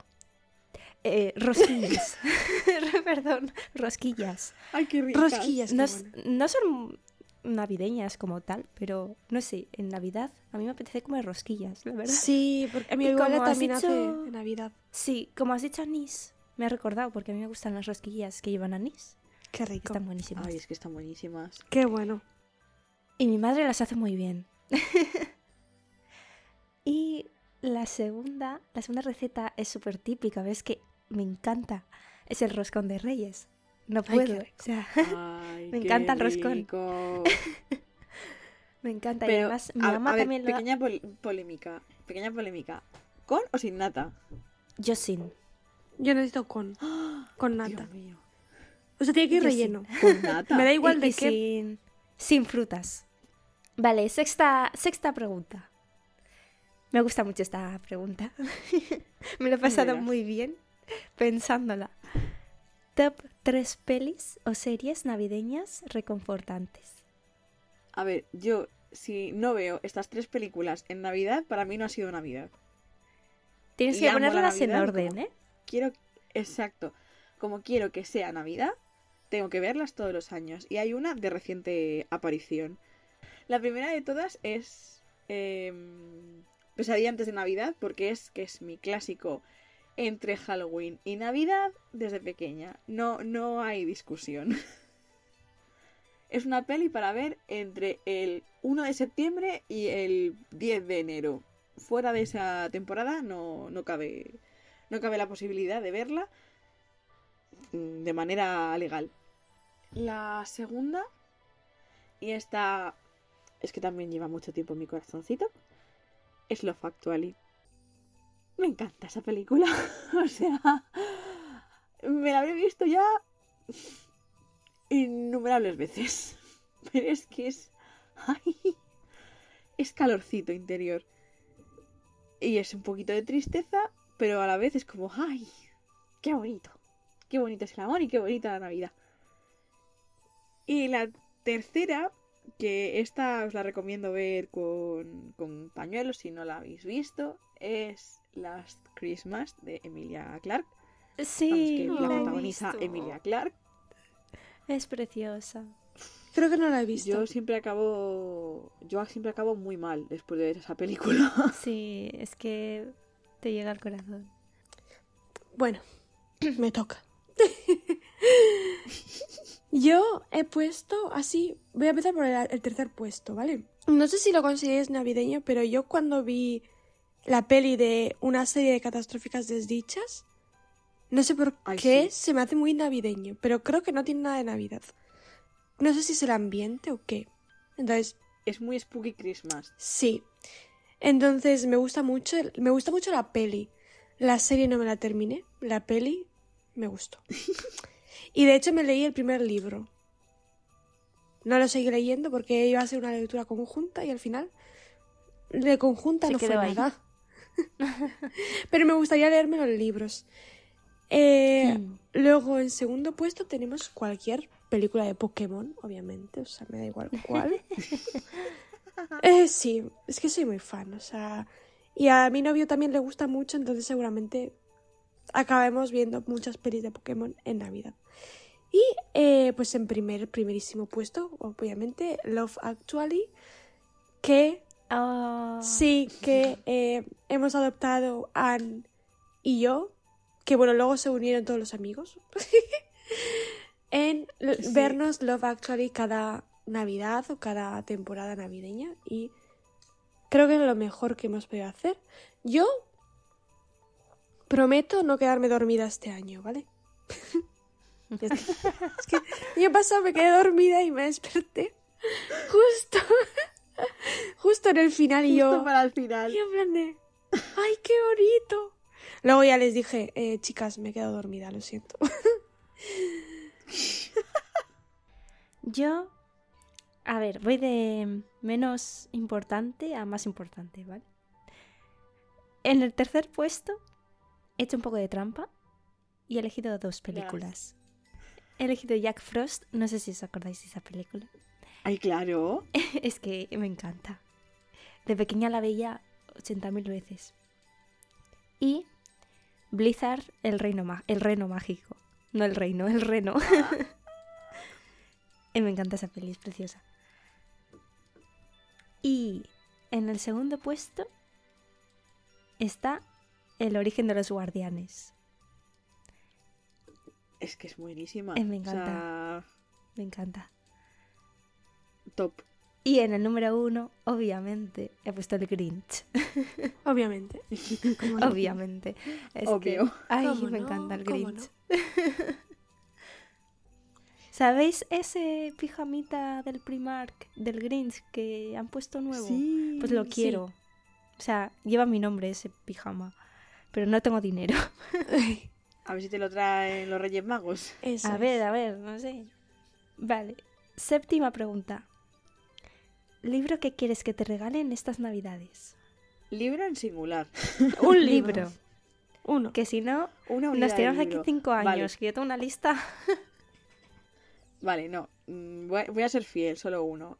Eh, rosquillas. Perdón, rosquillas. Ay, qué rico. Rosquillas. No, son navideñas como tal, pero no sé, en Navidad a mí me apetece comer rosquillas, la verdad. Sí, porque a como has también dicho- en Navidad. Sí, como has dicho anís, me ha recordado porque a mí me gustan las rosquillas que llevan anís, Qué rico. están buenísimas. Ay, es que están buenísimas. Qué bueno. Y mi madre las hace muy bien. y la segunda, la segunda receta es súper típica, ves que me encanta. Es el roscón de reyes. No Ay, puedo. rico. o sea, Ay, Me encanta el roscón. rico. me encanta. y Pero, además mi a, mamá a ver, también lo pequeña pol- polémica. Pequeña polémica. ¿Con o sin nata? Yo sin. Yo necesito con. Con nata. Dios mío. O sea, tiene que ir Yo relleno. Con nata. Me da igual Y- de y qué. sin, sin frutas. Vale, sexta, sexta pregunta. Me gusta mucho esta pregunta. Me lo he pasado verás. muy bien pensándola. Top 3 pelis o series navideñas reconfortantes. A ver, yo, si no veo estas tres películas en Navidad, para mí no ha sido Navidad. Tienes Y que ponerlas en orden, ¿eh? Quiero, exacto, como quiero que sea Navidad, tengo que verlas todos los años. Y hay una de reciente aparición. La primera de todas es em, Pesadilla antes de Navidad, porque es que es mi clásico entre Halloween y Navidad desde pequeña. No, no hay discusión. Es una peli para ver entre el 1 de septiembre y el 10 de enero. Fuera de esa temporada no, no cabe no cabe la posibilidad de verla mm, de manera legal. La segunda, y esta es que también lleva mucho tiempo mi corazoncito, es Love Actually. Me encanta esa película. o sea, me la habré visto ya innumerables veces. Pero es que es... ¡Ay! Es calorcito interior. Y es un poquito de tristeza, pero a la vez es como, ¡ay! ¡Qué bonito! ¡Qué bonito es el amor y qué bonita la Navidad! Y la tercera, que esta os la recomiendo ver con, con pañuelos si no la habéis visto, es Last Christmas de Emilia Clarke. Sí, Vamos, que no la protagoniza visto. Emilia Clarke. es preciosa. Creo que no la he visto. Yo siempre acabo. Yo siempre acabo muy mal después de ver esa película. Sí, es que te llega al corazón. Bueno, me toca. Yo he puesto así. Voy a empezar por el, el tercer puesto, ¿vale? No sé si lo consideréis navideño, pero yo cuando vi la peli de una serie de catastróficas desdichas, no sé por Ay, qué sí. se me hace muy navideño, pero creo que no tiene nada de Navidad. No sé si es el ambiente o qué. Entonces, Es muy Spooky Christmas. Sí. Entonces me gusta mucho, me gusta mucho la peli. La serie no me la terminé, la peli me gustó. Y de hecho me leí el primer libro. No lo seguí leyendo porque iba a ser una lectura conjunta y al final de conjunta Se no fue ahí. nada. Pero me gustaría leerme los libros. Eh. Luego en segundo puesto tenemos cualquier película de Pokémon, obviamente, o sea, me da igual cuál. Eh, sí, es que soy muy fan, o sea, y a mi novio también le gusta mucho, entonces seguramente acabemos viendo muchas pelis de Pokémon en Navidad. Y eh, pues en primer, primerísimo puesto, obviamente, Love Actually, que Oh, sí que eh, hemos adoptado Anne y yo, que bueno, luego se unieron todos los amigos, en Sí. vernos Love Actually cada Navidad o cada temporada navideña y creo que es lo mejor que hemos podido hacer. Yo prometo no quedarme dormida este año, ¿vale? Es que el año pasado me quedé dormida y me desperté justo, justo en el final y Justo yo... para el final. Y en plan de, ¡ay, qué bonito! Luego ya les dije, eh, chicas, me he quedado dormida, lo siento. Yo, a ver, voy de menos importante a más importante, ¿vale? En el tercer puesto he hecho un poco de trampa y he elegido dos películas. He elegido Jack Frost, no sé si os acordáis de esa película. Ay, claro. es que me encanta. De pequeña la veía 80.000 veces. Y Blizzard, el reino, el reno mágico. No el reino, el reno. y me encanta esa peli, es preciosa. Y en el segundo puesto está El origen de los guardianes. Es que es buenísima. Eh, me O encanta. sea, Me encanta. top. Y en el número uno, obviamente, he puesto el Grinch. Obviamente. Obviamente. Es que- Obvio. ay, ¿Cómo me no? encanta el ¿Cómo Grinch. ¿Sabéis ese pijamita del Primark, del Grinch, que han puesto nuevo? Sí. Pues lo sí. quiero. O sea, lleva mi nombre ese pijama. Pero no tengo dinero. A ver si te lo traen los Reyes Magos. Eso A es. ver, a ver, no sé. Vale. Séptima pregunta. ¿Libro que quieres que te regalen estas navidades? Libro en singular. Un libro. Uno. Que si no, Una nos tiramos aquí cinco años. Vale. Que yo tengo una lista. Vale, no. mm, voy a ser fiel, solo uno.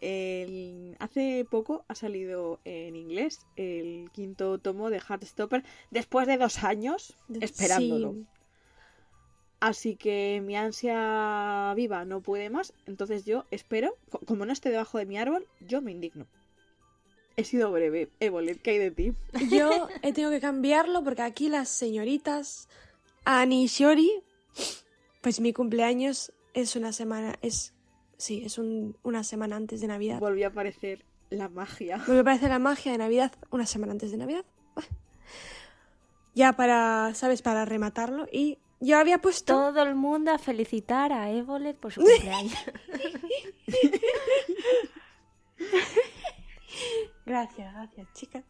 El- hace poco ha salido en inglés el quinto tomo de Heartstopper después de dos años esperándolo. Sí. Así que mi ansia viva no puede más. Entonces yo espero, co- como no esté debajo de mi árbol, yo me indigno. He sido breve. Evolet, ¿qué hay de ti? Yo he tenido que cambiarlo porque aquí las señoritas Ani y Shiori, pues mi cumpleaños es una semana, es, sí, es un- una semana antes de Navidad. Volvió a aparecer la magia. Me parece la magia de Navidad una semana antes de Navidad. Ya para, ¿sabes? Para rematarlo. Y yo había puesto... Todo el mundo a felicitar a Evolet por su cumpleaños. Gracias, gracias, chicas.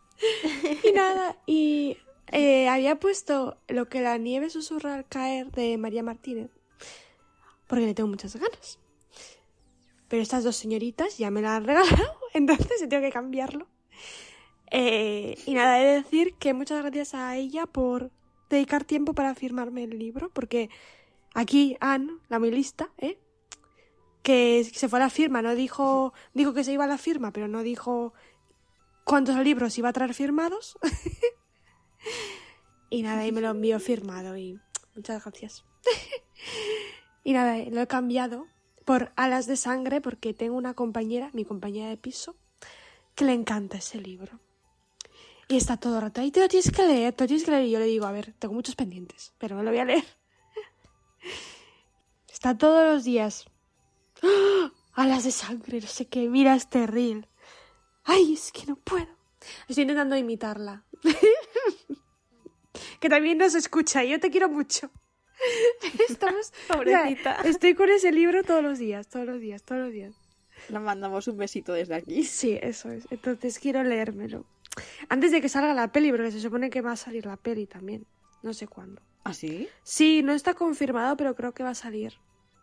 Y nada, y eh, había puesto lo que la nieve susurra al caer de María Martínez, porque le tengo muchas ganas. Pero estas dos señoritas ya me la han regalado, entonces he tenido que cambiarlo. Eh, y nada, he de decir que muchas gracias a ella por dedicar tiempo para firmarme el libro, porque aquí Anne, la muy lista, ¿eh? que se fue a la firma, no dijo, dijo que se iba a la firma, pero no dijo cuántos libros iba a traer firmados. y nada, y me lo envió firmado y muchas gracias. y nada, lo he cambiado por Alas de Sangre porque tengo una compañera, mi compañera de piso, que le encanta ese libro. Y está todo el rato ahí, te lo tienes que leer, te lo tienes que leer. Y yo le digo, a ver, tengo muchos pendientes, pero me lo voy a leer. Está todos los días. ¡Ah! Alas de sangre, no sé qué, mira este reel. Ay, es que no puedo. Estoy intentando imitarla. que también nos escucha, yo te quiero mucho. Estamos, Pobrecita. estoy con ese libro todos los días, todos los días, todos los días. Le mandamos un besito desde aquí. Sí, eso es. Entonces quiero leérmelo. Antes de que salga la peli, porque se supone que va a salir la peli también. No sé cuándo. ¿Ah, sí? Sí, no está confirmado, pero creo que va a salir.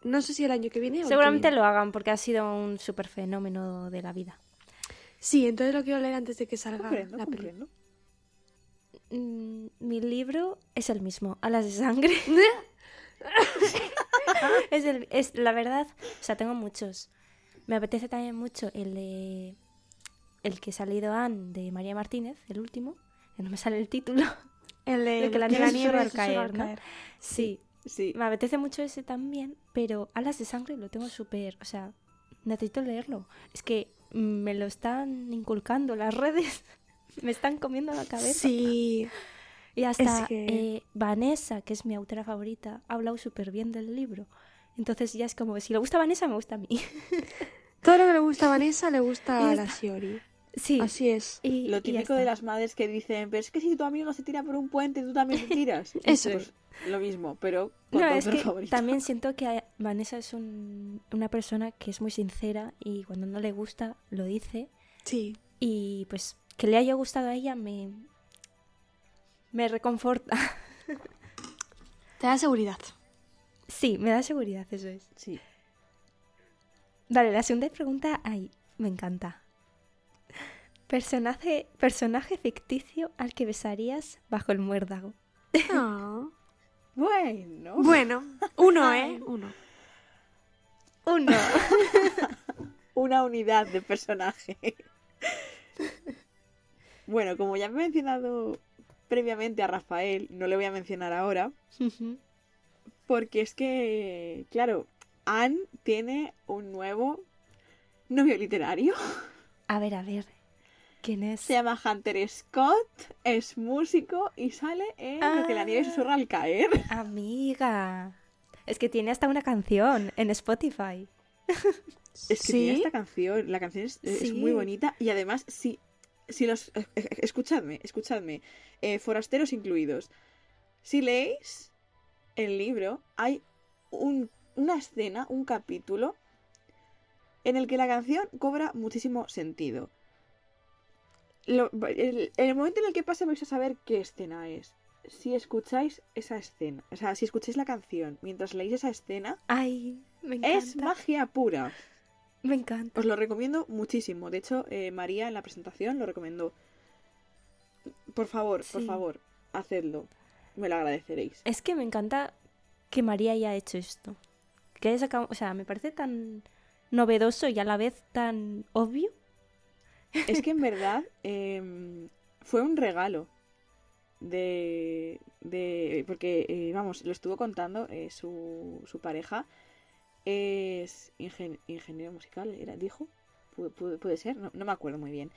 No sé si el año que viene o Seguramente viene. lo hagan porque ha sido un super fenómeno de la vida. Sí, entonces lo quiero leer antes de que salga Comprendo, la peli. Mm, mi libro es el mismo, Alas de Sangre. es, el- es la verdad, o sea, tengo muchos. Me apetece también mucho el de el que ha salido Anne de María Martínez, el último, que no me sale el título. El de De que la nieve susurra al caer, ¿no? Sí, Sí. me apetece mucho ese también, pero Alas de Sangre lo tengo súper, o sea, necesito leerlo. Es que me lo están inculcando las redes, me están comiendo la cabeza. Sí, Y hasta Es que- eh, Vanessa, que es mi autora favorita, ha hablado súper bien del libro. Entonces ya es como, si le gusta a Vanessa, me gusta a mí. todo lo que le gusta a Vanessa le gusta a la Shiori. sí. Así es. Y, Lo típico de las madres que dicen, pero es que si tu amigo se tira por un puente, tú también te tiras. Eso Pues lo mismo, pero con No, tu es que favorito. también siento que Vanessa es un- una persona que es muy sincera y cuando no le gusta, lo dice. Sí. Y pues que le haya gustado a ella me, Me reconforta. Te da seguridad. Sí, me da seguridad, eso es. Sí. Vale, la segunda pregunta, ay, me encanta. Personaje, personaje ficticio al que besarías bajo el muérdago. Ah. Bueno. Bueno, uno, ¿eh? Uno. Uno. Una unidad de personaje. bueno, como ya he mencionado previamente a Rafael, no le voy a mencionar ahora, porque es que, claro, Anne tiene un nuevo novio literario. a ver, a ver. ¿Quién es? Se llama Hunter Scott, es músico y sale en Lo que la nieve susurra al caer. Amiga. Es que tiene hasta una canción en Spotify. Es que ¿Sí? tiene esta canción, la canción es, muy bonita y además, si, si los... Escuchadme, escuchadme, eh, forasteros incluidos. Si leéis el libro, hay un- una escena, un capítulo, en el que la canción cobra muchísimo sentido. Lo- el, el momento en el que pase vais a saber qué escena es. Si escucháis esa escena, o sea, si escucháis la canción mientras leéis esa escena, Ay, me encanta. es magia pura. Me encanta. Os lo recomiendo muchísimo. De hecho, eh, María en la presentación lo recomendó. Por favor, por favor, hacedlo. Me lo agradeceréis. Es que me encanta que María haya hecho esto. Que haya sacado, o sea, me parece tan novedoso y a la vez tan obvio. Es que en verdad em, fue un regalo de... de porque, eh, vamos, lo estuvo contando eh, su, su pareja. Es ingen- ingeniero musical, ¿era? ¿Dijo? Pu- pu- puede ser, no, no me acuerdo muy bien.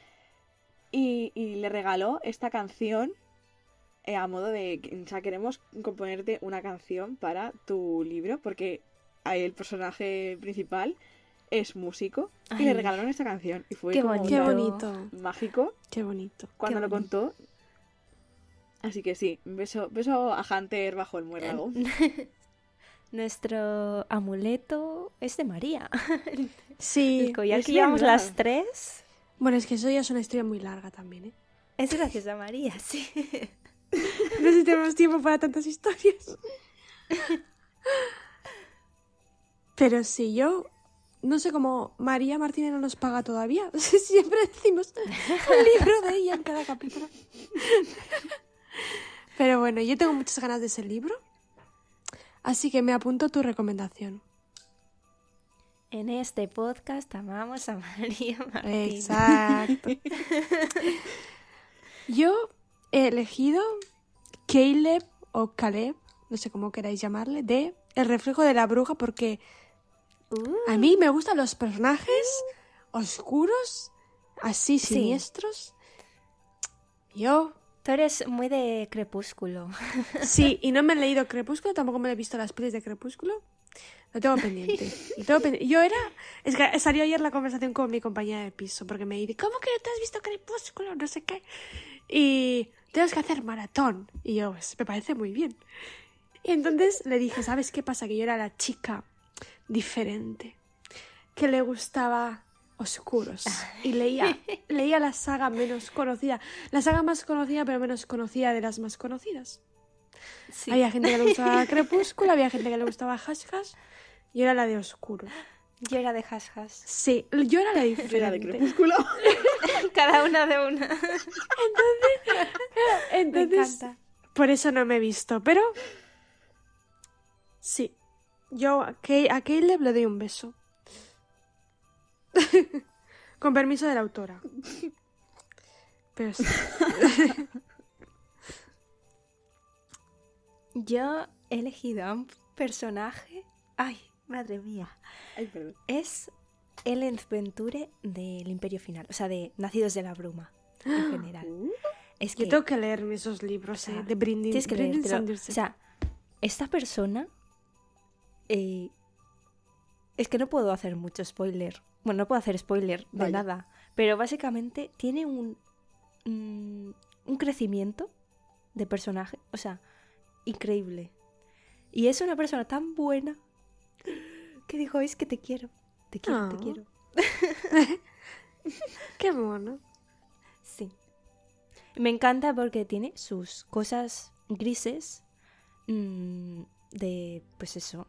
Y, y le regaló esta canción eh, a modo de, o sea, queremos componerte una canción para tu libro, porque el personaje principal es músico y le regalaron esta canción y fue Qué como bonito. Mágico Qué bonito. cuando Qué lo bonito. contó. Así que sí, beso, beso a Hunter bajo el muérdago. Nuestro amuleto es de María. Sí. El collar que llevamos verdad. las tres Bueno, es que eso ya es una historia muy larga también, ¿eh? es gracias a María, sí. No sé si tenemos tiempo para tantas historias. Pero si yo no sé cómo María Martínez no nos paga todavía. Siempre decimos un libro de ella en cada capítulo. Pero bueno, yo tengo muchas ganas de ese libro. Así que me apunto tu recomendación. En este podcast amamos a María Martín. Exacto. Yo he elegido Caleb o Caleb, no sé cómo queráis llamarle, de El reflejo de la bruja porque Uh, a mí me gustan los personajes oscuros, así Sí. siniestros. Yo, tú eres muy de crepúsculo. sí, y no me he leído Crepúsculo, tampoco me he visto las pelis de Crepúsculo. Lo tengo pendiente. Yo era. Es que salió ayer la conversación con mi compañera de piso, porque me dice, ¿cómo que no te has visto Crepúsculo? No sé qué. Y tienes que hacer maratón. Y yo, pues, me parece muy bien. Y entonces le dije, ¿sabes qué pasa? Que yo era la chica diferente, que le gustaba oscuros. Y leía, leía la saga menos conocida. La saga más conocida, pero menos conocida de las más conocidas. Sí. Había gente que le gustaba Crepúsculo, había gente que le gustaba Hash Hash. Y era la de oscuro. Yo era de hash hash. Sí, yo era la Era de diferente. crepúsculo. Cada una de una. Me Entonces, encanta. por eso no me he visto, pero sí. Yo a a Caleb le doy un beso. Con permiso de la autora. Pero sí. Yo he elegido a un personaje. Ay, madre mía. Ay, perdón. Es Ellen Venture del Imperio Final. O sea, de Nacidos de la Bruma. En general. Uh, Es que Yo tengo que leerme esos libros, o sea, eh, de Brindy. tienes que. Sanderson. O sea, esta persona. eh, es que no puedo hacer mucho spoiler. Bueno, no puedo hacer spoiler de Vaya. nada. Pero básicamente tiene un. mm, un crecimiento de personaje. O sea, increíble. Y es una persona tan buena que dijo: Es que te quiero. Te quiero, te Ah. quiero. Qué mono. Sí. Me encanta porque tiene sus cosas grises mm, de, pues eso,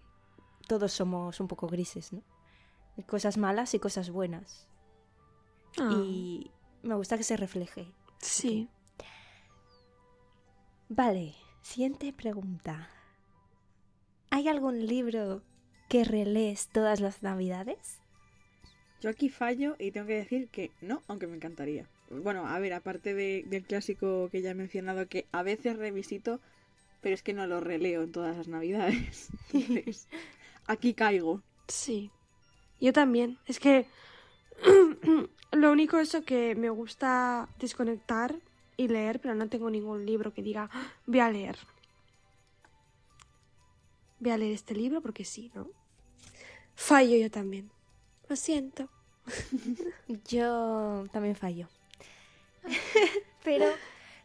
todos somos un poco grises, ¿no? Cosas malas y cosas buenas. Ah, Y me gusta que se refleje. sí. Vale, siguiente pregunta. ¿Hay algún libro que relees todas las navidades? Yo aquí fallo y tengo que decir que no, aunque me encantaría. Bueno, a ver, aparte de- del clásico que ya he mencionado, que a veces revisito, pero es que no lo releo en todas las navidades. Entonces, aquí caigo. Sí. Yo también. Es que lo único eso que me gusta desconectar y leer, pero no tengo ningún libro que diga, "Ah, voy a leer. Voy a leer este libro porque sí, ¿no? Fallo yo también. Lo siento. Yo también fallo. Pero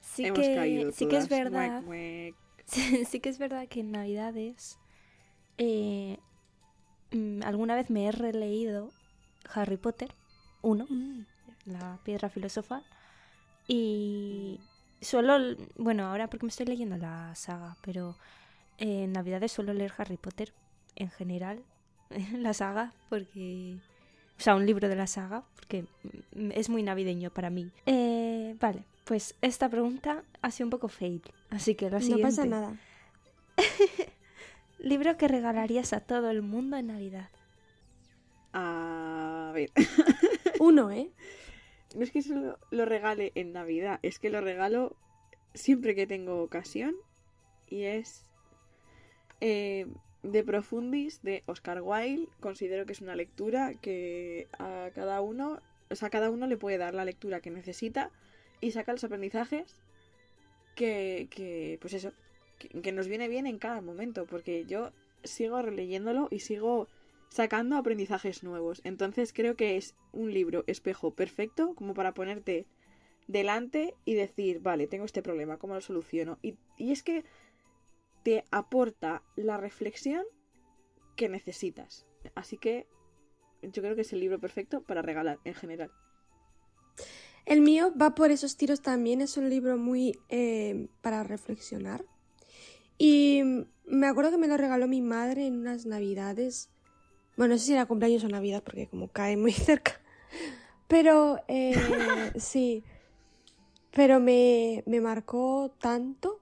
sí Hemos que, caído sí que es verdad. Muec, muec. Sí, sí que es verdad que en Navidades eh, alguna vez me he releído Harry Potter 1, Mm. la piedra filosofal, y suelo, bueno, ahora porque me estoy leyendo la saga, pero en Navidades suelo leer Harry Potter en general, la saga, porque... O sea, un libro de la saga, porque mm, es muy navideño para mí. Eh, vale, pues esta pregunta ha sido un poco fail, así que la No siguiente. pasa nada. Libro que regalarías a todo el mundo en Navidad. A ver, Uno, ¿eh? no es que solo lo regale en Navidad, es que lo regalo siempre que tengo ocasión y es eh, De Profundis de Oscar Wilde. Considero que es una lectura que a cada uno, o sea, cada uno le puede dar la lectura que necesita y saca los aprendizajes que, que pues eso, que, nos viene bien en cada momento, porque yo sigo releyéndolo y sigo sacando aprendizajes nuevos. Entonces creo que es un libro espejo perfecto como para ponerte delante y decir, vale, tengo este problema, ¿cómo lo soluciono? Y, y es que te aporta la reflexión que necesitas. Así que yo creo que es el libro perfecto para regalar en general. El mío va por esos tiros también. Es un libro muy eh, para reflexionar. Y me acuerdo que me lo regaló mi madre en unas navidades. Bueno, no sé si era cumpleaños o navidad, porque como cae muy cerca. Pero eh, sí. Pero me, me marcó tanto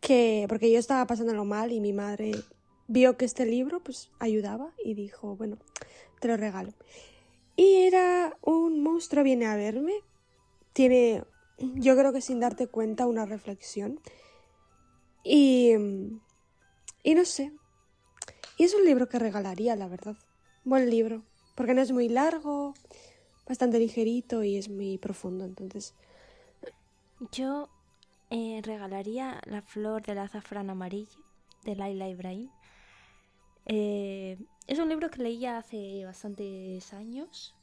que. Porque yo estaba pasándolo mal y mi madre vio que este libro pues ayudaba y dijo, bueno, te lo regalo. Y era un monstruo viene a verme. Tiene, yo creo que sin darte cuenta, una reflexión. Y, y no sé. Y es un libro que regalaría, la verdad. Buen libro. Porque no es muy largo, bastante ligerito y es muy profundo. Entonces, Yo eh, regalaría La flor del azafrán amarillo de Laila Ibrahim. Eh, es un libro que leí ya hace bastantes años,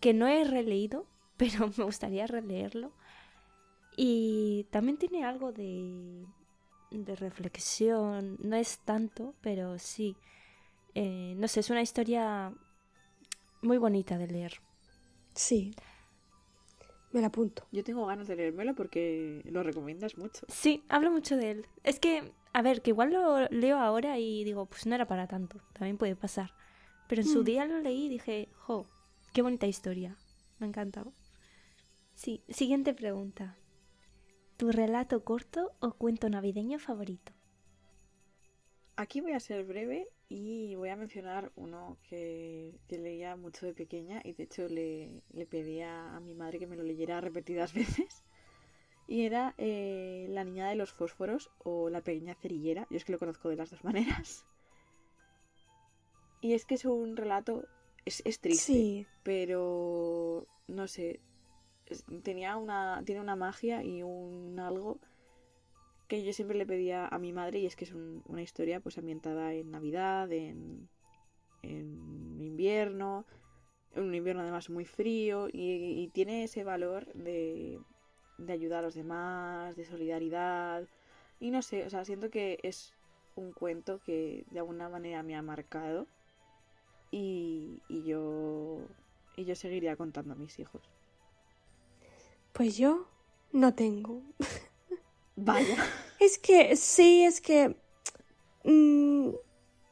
que no he releído, pero me gustaría releerlo. Y también tiene algo de, de reflexión, no es tanto, pero sí. Eh, no sé, es una historia muy bonita de leer. sí. Me la apunto. Yo tengo ganas de leérmelo porque lo recomiendas mucho. Sí, hablo mucho de él. Es que, a ver, que igual lo leo ahora y digo, pues no era para tanto, también puede pasar. Pero en su Mm. día lo leí y dije, jo, qué bonita historia. Me ha encantado. Sí, siguiente pregunta. ¿Tu relato corto o cuento navideño favorito? Aquí voy a ser breve y voy a mencionar uno que, que leía mucho de pequeña y de hecho le, le pedía a mi madre que me lo leyera repetidas veces. Y era eh, La niña de los fósforos o La pequeña cerillera. Yo es que lo conozco de las dos maneras. Y es que es un relato, es, es triste, Sí. pero no sé, tenía una, tiene una magia y un algo que yo siempre le pedía a mi madre y es que es un- una historia pues ambientada en Navidad, en, en invierno, en un invierno además muy frío y, tiene ese valor de, de ayudar a los demás, de solidaridad y no sé, o sea, siento que es un cuento que de alguna manera me ha marcado y yo y yo seguiría contando a mis hijos. Pues yo No tengo. Vaya. Es que, sí, es que... mm,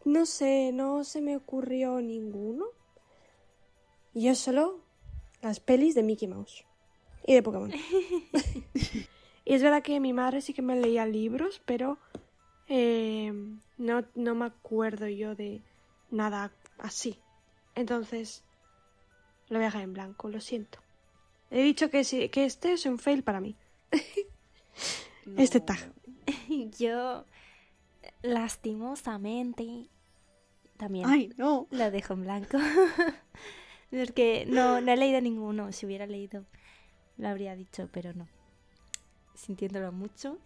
no sé, no se me ocurrió ninguno. Yo solo las pelis de Mickey Mouse y de Pokémon. y es verdad que mi madre sí que me leía libros, pero eh, no, no me acuerdo yo de nada así. Entonces, lo voy a dejar en blanco, lo siento. He dicho que, sí, que este es un fail para mí. Este tag. Yo, lastimosamente, también Ay, no. lo dejo en blanco. Porque no, no he leído ninguno. Si hubiera leído, lo habría dicho, pero no. Sintiéndolo mucho.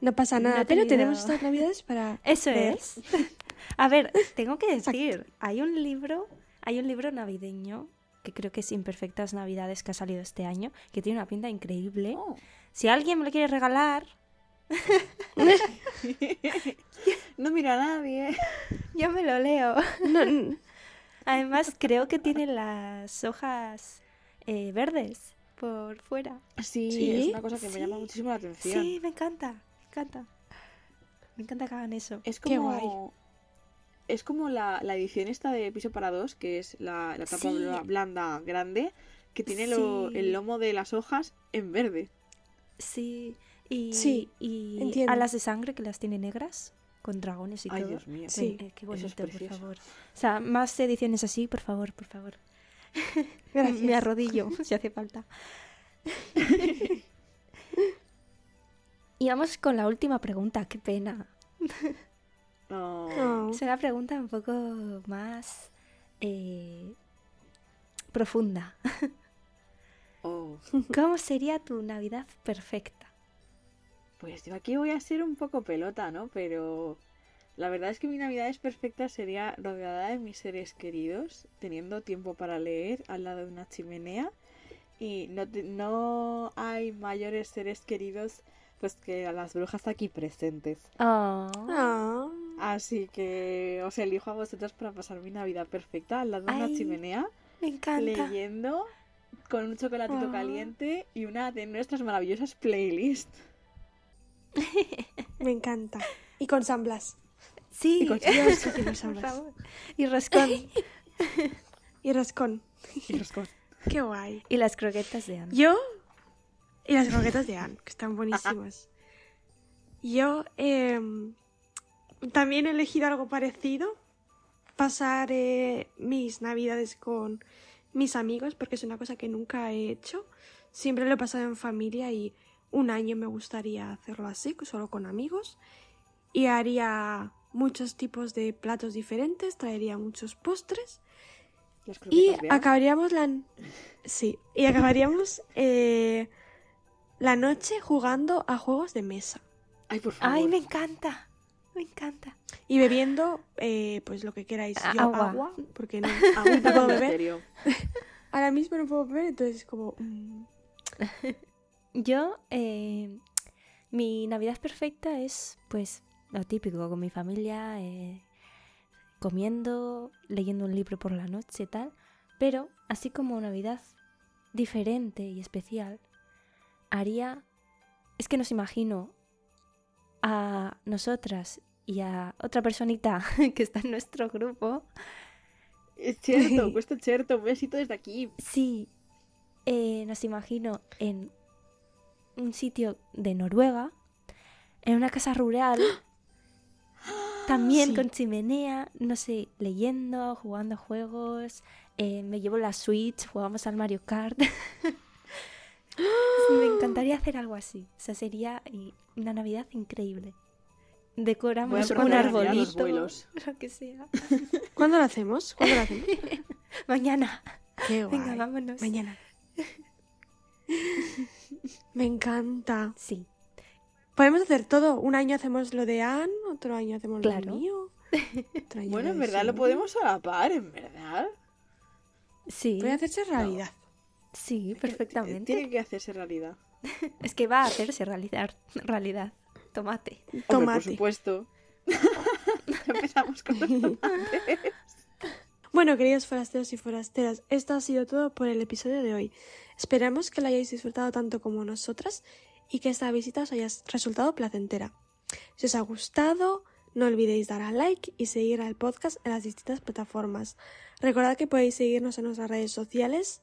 No pasa nada, pero tenido- tenemos estas navidades para... Eso leer. es. A ver, tengo que decir, hay un libro, hay un libro navideño que creo que es Imperfectas Navidades que ha salido este año, que tiene una pinta increíble. Oh. Si alguien me lo quiere regalar, No mira a nadie. yo me lo leo. No, Además, creo que tiene las hojas eh, verdes por fuera. Sí, ¿Sí? es una cosa que me llama muchísimo la atención. Sí, me encanta, me encanta. Me encanta que hagan eso. Es Qué como. guay. Es como la, la edición esta de piso para dos, que es la, la tapa Sí. blanda grande, que tiene lo- el lomo de las hojas en verde. Sí, y, Sí, y entiendo. alas de sangre que las tiene negras, con dragones y Ay, todo. Dios mío. Sí. Eh, qué Eso es bonito, por favor. O sea, más ediciones así, por favor, por favor. Gracias. Me arrodillo si hace falta. y vamos con la última pregunta, qué pena. Oh. No. Es una pregunta un poco más eh, profunda. Oh. ¿Cómo sería tu Navidad perfecta? Pues yo aquí voy a ser un poco pelota, ¿no? Pero la verdad es que mi Navidad es perfecta sería rodeada de mis seres queridos, teniendo tiempo para leer al lado de una chimenea. Y no, te- no hay mayores seres queridos pues que a las brujas aquí presentes. Oh, Ah. Así que os elijo a vosotros para pasar mi Navidad perfecta al lado de una chimenea, me encanta. leyendo con un chocolatito Ah. caliente y una de nuestras maravillosas playlists. Me encanta. Y con San Blas. Sí, Y con Yo sí quiero San por Blas. favor. Y roscón. Y rascón. Y roscón. Qué guay. y las croquetas de Ana. Yo. Y las croquetas de Anne, que están buenísimas. Yo em, también he elegido algo parecido. Pasar eh, mis navidades con mis amigos, porque es una cosa que nunca he hecho. Siempre lo he pasado en familia y un año me gustaría hacerlo así, solo con amigos. Y haría muchos tipos de platos diferentes, traería muchos postres. Y acabaríamos la... Sí, y acabaríamos eh, la noche jugando a juegos de mesa. Ay, por favor. Ay, me encanta. Me encanta. Y bebiendo, eh, pues lo que queráis. Yo agua. agua, porque no, puedo beber. Ahora mismo no puedo beber, entonces es como... mm, Yo, eh, mi Navidad perfecta es, pues, lo típico, con mi familia, eh, comiendo, leyendo un libro por la noche y tal. Pero, así como Navidad diferente y especial, haría... Es que nos imagino a nosotras y a otra personita que está en nuestro grupo. Es cierto, cuesta cierto. Un besito desde aquí. Sí, eh, nos imagino en un sitio de Noruega, en una casa rural, también Sí. con chimenea, no sé, leyendo, jugando juegos, eh, me llevo la Switch, jugamos al Mario Kart. me encantaría hacer algo así, o sea, sería y, una Navidad increíble. A Decoramos un a arbolito, lo que sea. ¿Cuándo lo hacemos? ¿Cuándo lo hacemos? Mañana, Qué guay. venga, vámonos. Mañana. Me encanta. Sí, Podemos hacer todo. Un año hacemos lo de Anne, otro año hacemos lo Claro. mío. otro año Bueno, lo en verdad lo podemos solapar, en verdad. sí. Puede hacerse realidad. Sí, Tiene perfectamente. que hacerse realidad. Es que va a hacerse realidad. realidad. Tomate. Hombre, por Tomate. supuesto. Empezamos con los tomates. Bueno, queridos forasteros y forasteras, esto ha sido todo por el episodio de hoy. Esperamos que lo hayáis disfrutado tanto como nosotras y que esta visita os haya resultado placentera. Si os ha gustado, no olvidéis dar a like y seguir al podcast en las distintas plataformas. Recordad que podéis seguirnos en nuestras redes sociales.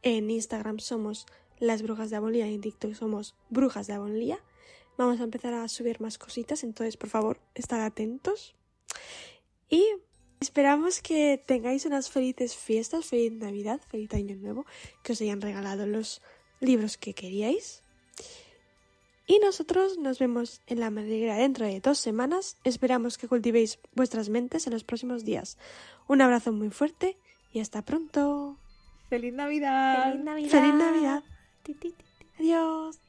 En Instagram somos Las Brujas de Avonlía y en TikTok somos Brujas de Avonlía. Vamos a empezar a subir más cositas, entonces por favor, estad atentos. Y esperamos que tengáis unas felices fiestas, feliz Navidad, feliz Año Nuevo, que os hayan regalado los libros que queríais. Y nosotros nos vemos en la madriguera dentro de dos semanas. Esperamos que cultivéis vuestras mentes en los próximos días. Un abrazo muy fuerte y hasta pronto. ¡Feliz Navidad! ¡Feliz Navidad! ¡Feliz Navidad! Adiós.